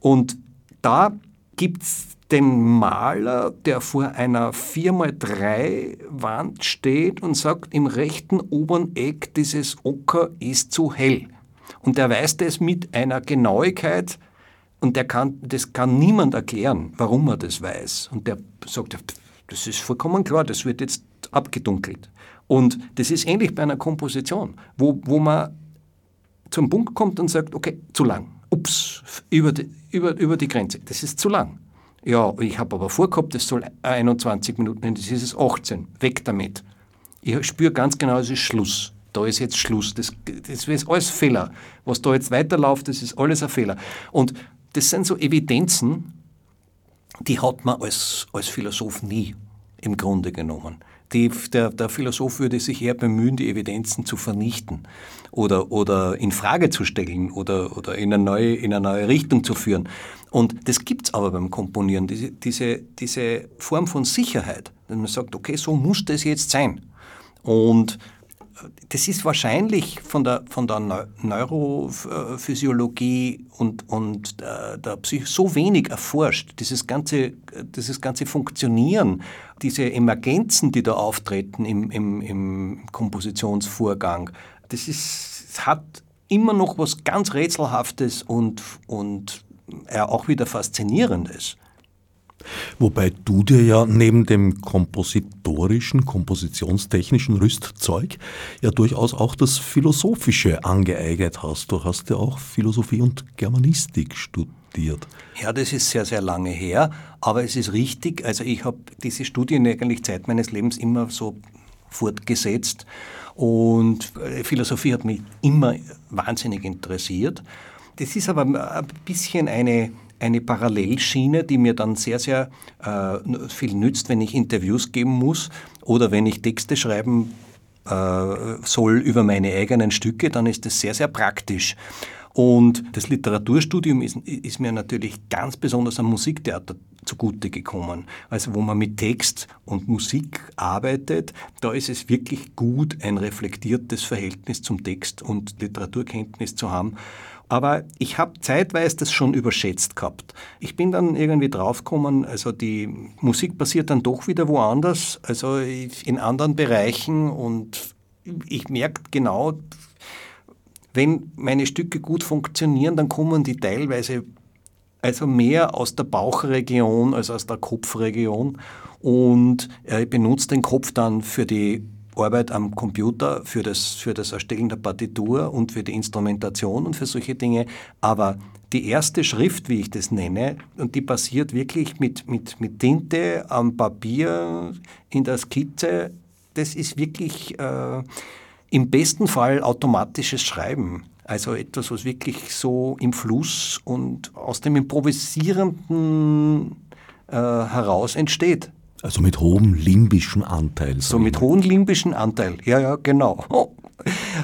Und da gibt es den Maler, der vor einer 4x3 Wand steht und sagt, im rechten oberen Eck dieses Ocker ist zu hell. Und der weiß das mit einer Genauigkeit, und der kann, das kann niemand erklären, warum er das weiß. Und der sagt, das ist vollkommen klar, das wird jetzt abgedunkelt. Und das ist ähnlich bei einer Komposition, wo, wo man zum Punkt kommt und sagt, okay, zu lang. Ups, über die, über, über die Grenze. Das ist zu lang. Ja, ich habe aber vorgehabt, das soll 21 Minuten, nein, das ist es 18. Weg damit. Ich spüre ganz genau, es ist Schluss. Da ist jetzt Schluss. Das, das ist alles Fehler. Was da jetzt weiterläuft, das ist alles ein Fehler. Und das sind so Evidenzen, die hat man als, als Philosoph nie im Grunde genommen. Die, der, der, Philosoph würde sich eher bemühen, die Evidenzen zu vernichten oder, oder in Frage zu stellen oder, oder in, eine neue, in eine neue Richtung zu führen. Und das gibt es aber beim Komponieren, diese, diese, diese Form von Sicherheit, dass man sagt, okay, so muss das jetzt sein. Und das ist wahrscheinlich von der, von der Neurophysiologie und, und äh, der Psyche so wenig erforscht, dieses ganze, dieses ganze Funktionieren, diese Emergenzen, die da auftreten im, im, im Kompositionsvorgang, das ist, hat immer noch was ganz Rätselhaftes und, und ja, auch wieder Faszinierendes. Wobei du dir ja neben dem kompositorischen, kompositionstechnischen Rüstzeug ja durchaus auch das Philosophische angeeignet hast. Du hast ja auch Philosophie und Germanistik studiert. Ja, das ist sehr, sehr lange her, aber es ist richtig. Also ich habe diese Studien eigentlich Zeit meines Lebens immer so fortgesetzt und äh, Philosophie hat mich immer wahnsinnig interessiert. Das ist aber ein bisschen eine eine Parallelschiene, die mir dann sehr, sehr äh, viel nützt, wenn ich Interviews geben muss oder wenn ich Texte schreiben äh, soll über meine eigenen Stücke, dann ist das sehr, sehr praktisch. Und das Literaturstudium ist, ist, mir natürlich ganz besonders am Musiktheater zugute gekommen. Also wo man mit Text und Musik arbeitet, da ist es wirklich gut, ein reflektiertes Verhältnis zum Text und Literaturkenntnis zu haben. Aber ich habe zeitweise das schon überschätzt gehabt. Ich bin dann irgendwie draufgekommen, also die Musik passiert dann doch wieder woanders, also in anderen Bereichen und ich merke genau, wenn meine Stücke gut funktionieren, dann kommen die teilweise also mehr aus der Bauchregion als aus der Kopfregion und ich benutze den Kopf dann für die Arbeit am Computer für das, für das Erstellen der Partitur und für die Instrumentation und für solche Dinge. Aber die erste Schrift, wie ich das nenne, und die passiert wirklich mit, mit, mit Tinte am Papier in der Skizze, das ist wirklich äh, im besten Fall automatisches Schreiben. Also etwas, was wirklich so im Fluss und aus dem improvisierenden äh, heraus entsteht. Also mit hohem limbischen Anteil. So mit hohem limbischen Anteil, ja, ja, genau.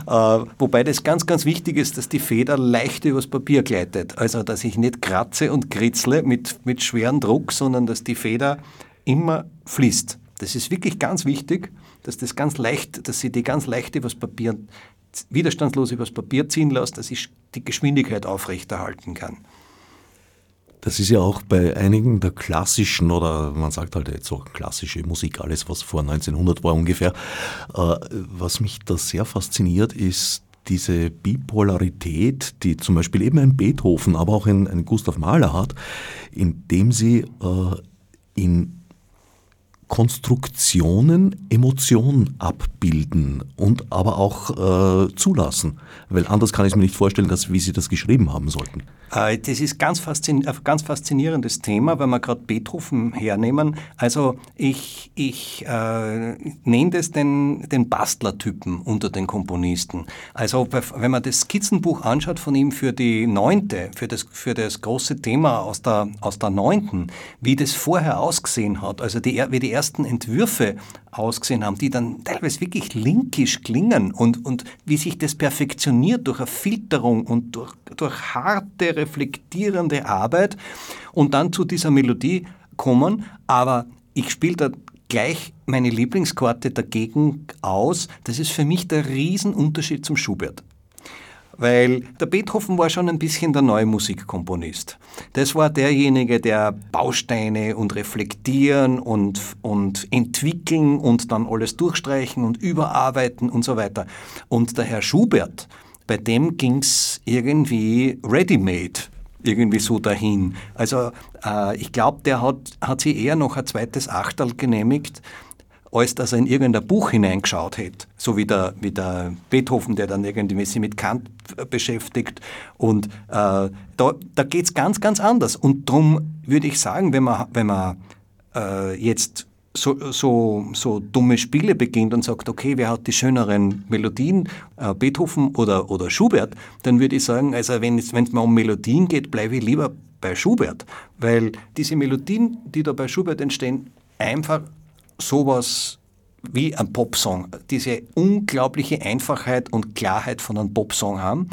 Äh, wobei das ganz, ganz wichtig ist, dass die Feder leicht übers Papier gleitet. Also, dass ich nicht kratze und kritzle mit, mit schwerem Druck, sondern dass die Feder immer fließt. Das ist wirklich ganz wichtig, dass das ganz leicht, dass sie die ganz leicht übers Papier, widerstandslos übers Papier ziehen lässt, dass ich die Geschwindigkeit aufrechterhalten kann. Das ist ja auch bei einigen der klassischen oder man sagt halt jetzt so klassische Musik, alles was vor 1900 war ungefähr. Äh, was mich da sehr fasziniert, ist diese Bipolarität, die zum Beispiel eben ein Beethoven, aber auch ein, ein Gustav Mahler hat, indem sie äh, in Konstruktionen Emotionen abbilden und aber auch äh, zulassen. Weil anders kann ich mir nicht vorstellen, dass, wie Sie das geschrieben haben sollten. Äh, das ist ganz ein ganz faszinierendes Thema, wenn wir gerade Beethoven hernehmen. Also ich, ich äh, nenne das den, den Bastlertypen unter den Komponisten. Also wenn man das Skizzenbuch anschaut von ihm für die Neunte, für das, für das große Thema aus der, aus der Neunten, wie das vorher ausgesehen hat, also die, wie die ersten Entwürfe ausgesehen haben, die dann teilweise wirklich linkisch klingen und, und wie sich das perfektioniert durch eine Filterung und durch, durch harte, reflektierende Arbeit und dann zu dieser Melodie kommen. Aber ich spiele da gleich meine Lieblingskarte dagegen aus. Das ist für mich der Riesenunterschied zum Schubert weil der Beethoven war schon ein bisschen der neue Musikkomponist. Das war derjenige, der Bausteine und reflektieren und, und entwickeln und dann alles durchstreichen und überarbeiten und so weiter. Und der Herr Schubert, bei dem ging's irgendwie ready-made irgendwie so dahin. Also äh, ich glaube, der hat, hat sich eher noch ein zweites Achtel genehmigt, als dass er in irgendein Buch hineingeschaut hätte. So wie der, wie der Beethoven, der dann irgendwie sich mit Kant beschäftigt. Und äh, da, da geht es ganz, ganz anders. Und darum würde ich sagen, wenn man, wenn man äh, jetzt so, so, so dumme Spiele beginnt und sagt, okay, wer hat die schöneren Melodien, äh, Beethoven oder, oder Schubert, dann würde ich sagen, also wenn es mal um Melodien geht, bleibe ich lieber bei Schubert, weil diese Melodien, die da bei Schubert entstehen, einfach sowas wie ein Popsong, diese unglaubliche Einfachheit und Klarheit von einem Popsong haben.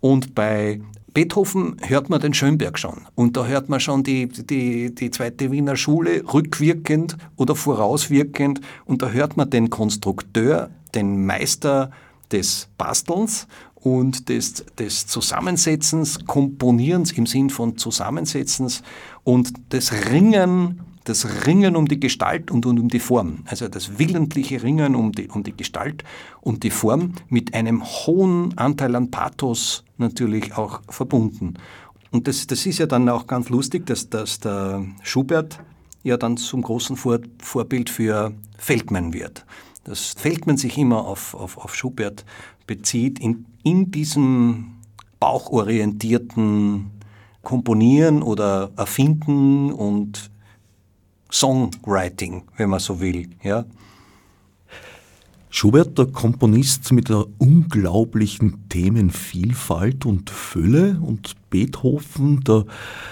Und bei Beethoven hört man den Schönberg schon. Und da hört man schon die, die, die zweite Wiener Schule rückwirkend oder vorauswirkend. Und da hört man den Konstrukteur, den Meister des Bastelns und des, des Zusammensetzens, Komponierens im Sinn von Zusammensetzens und des Ringen das Ringen um die Gestalt und, und um die Form, also das willentliche Ringen um die, um die Gestalt und die Form mit einem hohen Anteil an Pathos natürlich auch verbunden. Und das, das ist ja dann auch ganz lustig, dass, dass der Schubert ja dann zum großen Vor Vorbild für Feldmann wird. Dass Feldmann sich immer auf, auf, auf Schubert bezieht, in, in diesem bauchorientierten Komponieren oder Erfinden und Songwriting, wenn man so will. Ja. Schubert, der Komponist mit der unglaublichen Themenvielfalt und Fülle und Beethoven, der,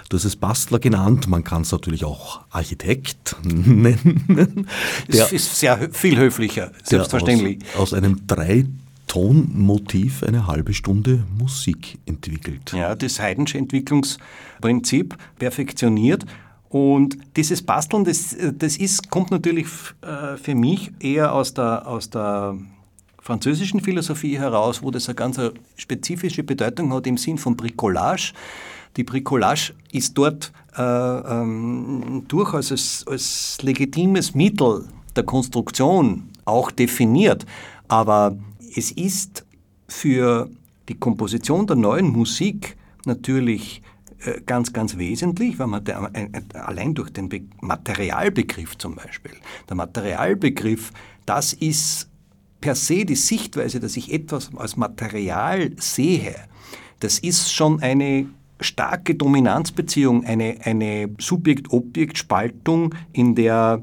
das ist Bastler genannt, man kann es natürlich auch Architekt nennen. Das ist sehr viel höflicher, selbstverständlich. Aus, aus einem drei Tonmotiv eine halbe Stunde Musik entwickelt. Ja, das Haydnsche Entwicklungsprinzip perfektioniert und dieses Basteln, das, das ist, kommt natürlich äh, für mich eher aus der, aus der französischen Philosophie heraus, wo das eine ganz spezifische Bedeutung hat im Sinn von Bricolage. Die Bricolage ist dort äh, ähm, durchaus als, als legitimes Mittel der Konstruktion auch definiert. Aber es ist für die Komposition der neuen Musik natürlich ganz, ganz wesentlich, weil man der, allein durch den Be Materialbegriff zum Beispiel, der Materialbegriff, das ist per se die Sichtweise, dass ich etwas als Material sehe, das ist schon eine starke Dominanzbeziehung, eine, eine Subjekt-Objekt-Spaltung, in der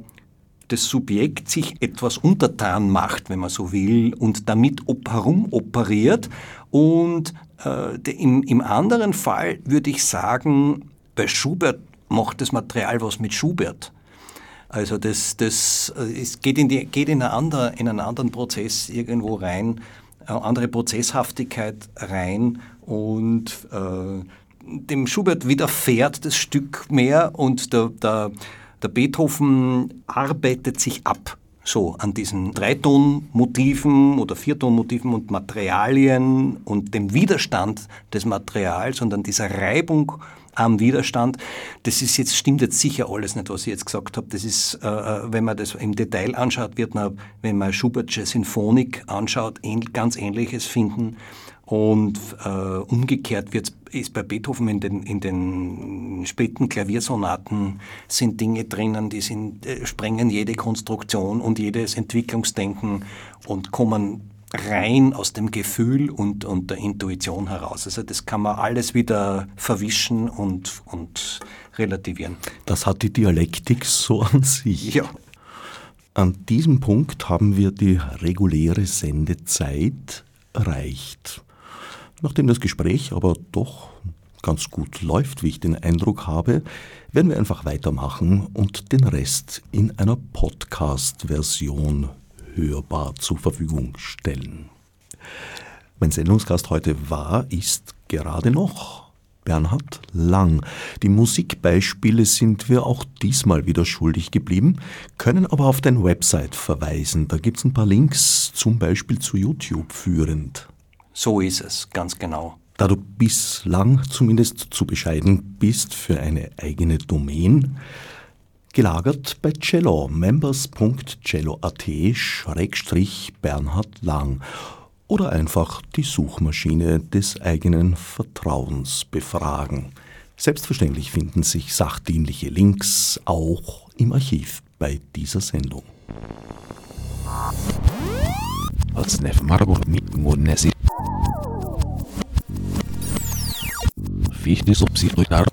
das Subjekt sich etwas untertan macht, wenn man so will, und damit herum operiert und äh, im, Im anderen Fall würde ich sagen, bei Schubert macht das Material was mit Schubert. Also das, das äh, es geht, in, die, geht in, eine andere, in einen anderen Prozess irgendwo rein, eine andere Prozesshaftigkeit rein und äh, dem Schubert widerfährt das Stück mehr und der, der, der Beethoven arbeitet sich ab so an diesen Dreitonmotiven oder Viertonmotiven und Materialien und dem Widerstand des Materials und an dieser Reibung am Widerstand. Das ist jetzt, stimmt jetzt sicher alles nicht, was ich jetzt gesagt habe. Das ist, äh, äh wenn man das im Detail anschaut, wird man, wenn man Schubertsche Sinfonik anschaut, ganz Ähnliches finden. Und äh, umgekehrt wird, ist bei Beethoven in den, in den späten Klaviersonaten sind Dinge drinnen, die sind, äh, sprengen jede Konstruktion und jedes Entwicklungsdenken und kommen rein aus dem Gefühl und, und der Intuition heraus. Also das kann man alles wieder verwischen und, und relativieren. Das hat die Dialektik so an sich. Ja. An diesem Punkt haben wir die reguläre Sendezeit erreicht. Nachdem das Gespräch aber doch ganz gut läuft, wie ich den Eindruck habe, werden wir einfach weitermachen und den Rest in einer Podcast-Version hörbar zur Verfügung stellen. Mein Sendungsgast heute war, ist gerade noch Bernhard Lang. Die Musikbeispiele sind wir auch diesmal wieder schuldig geblieben, können aber auf deine Website verweisen. Da gibt es ein paar Links, zum Beispiel zu YouTube führend. So ist es, ganz genau. Da du bislang zumindest zu bescheiden bist für eine eigene Domain, gelagert bei Cello, members.cello.at-bernhard Lang oder einfach die Suchmaschine des eigenen Vertrauens befragen. Selbstverständlich finden sich sachdienliche Links auch im Archiv bei dieser Sendung. Fichte subsidiar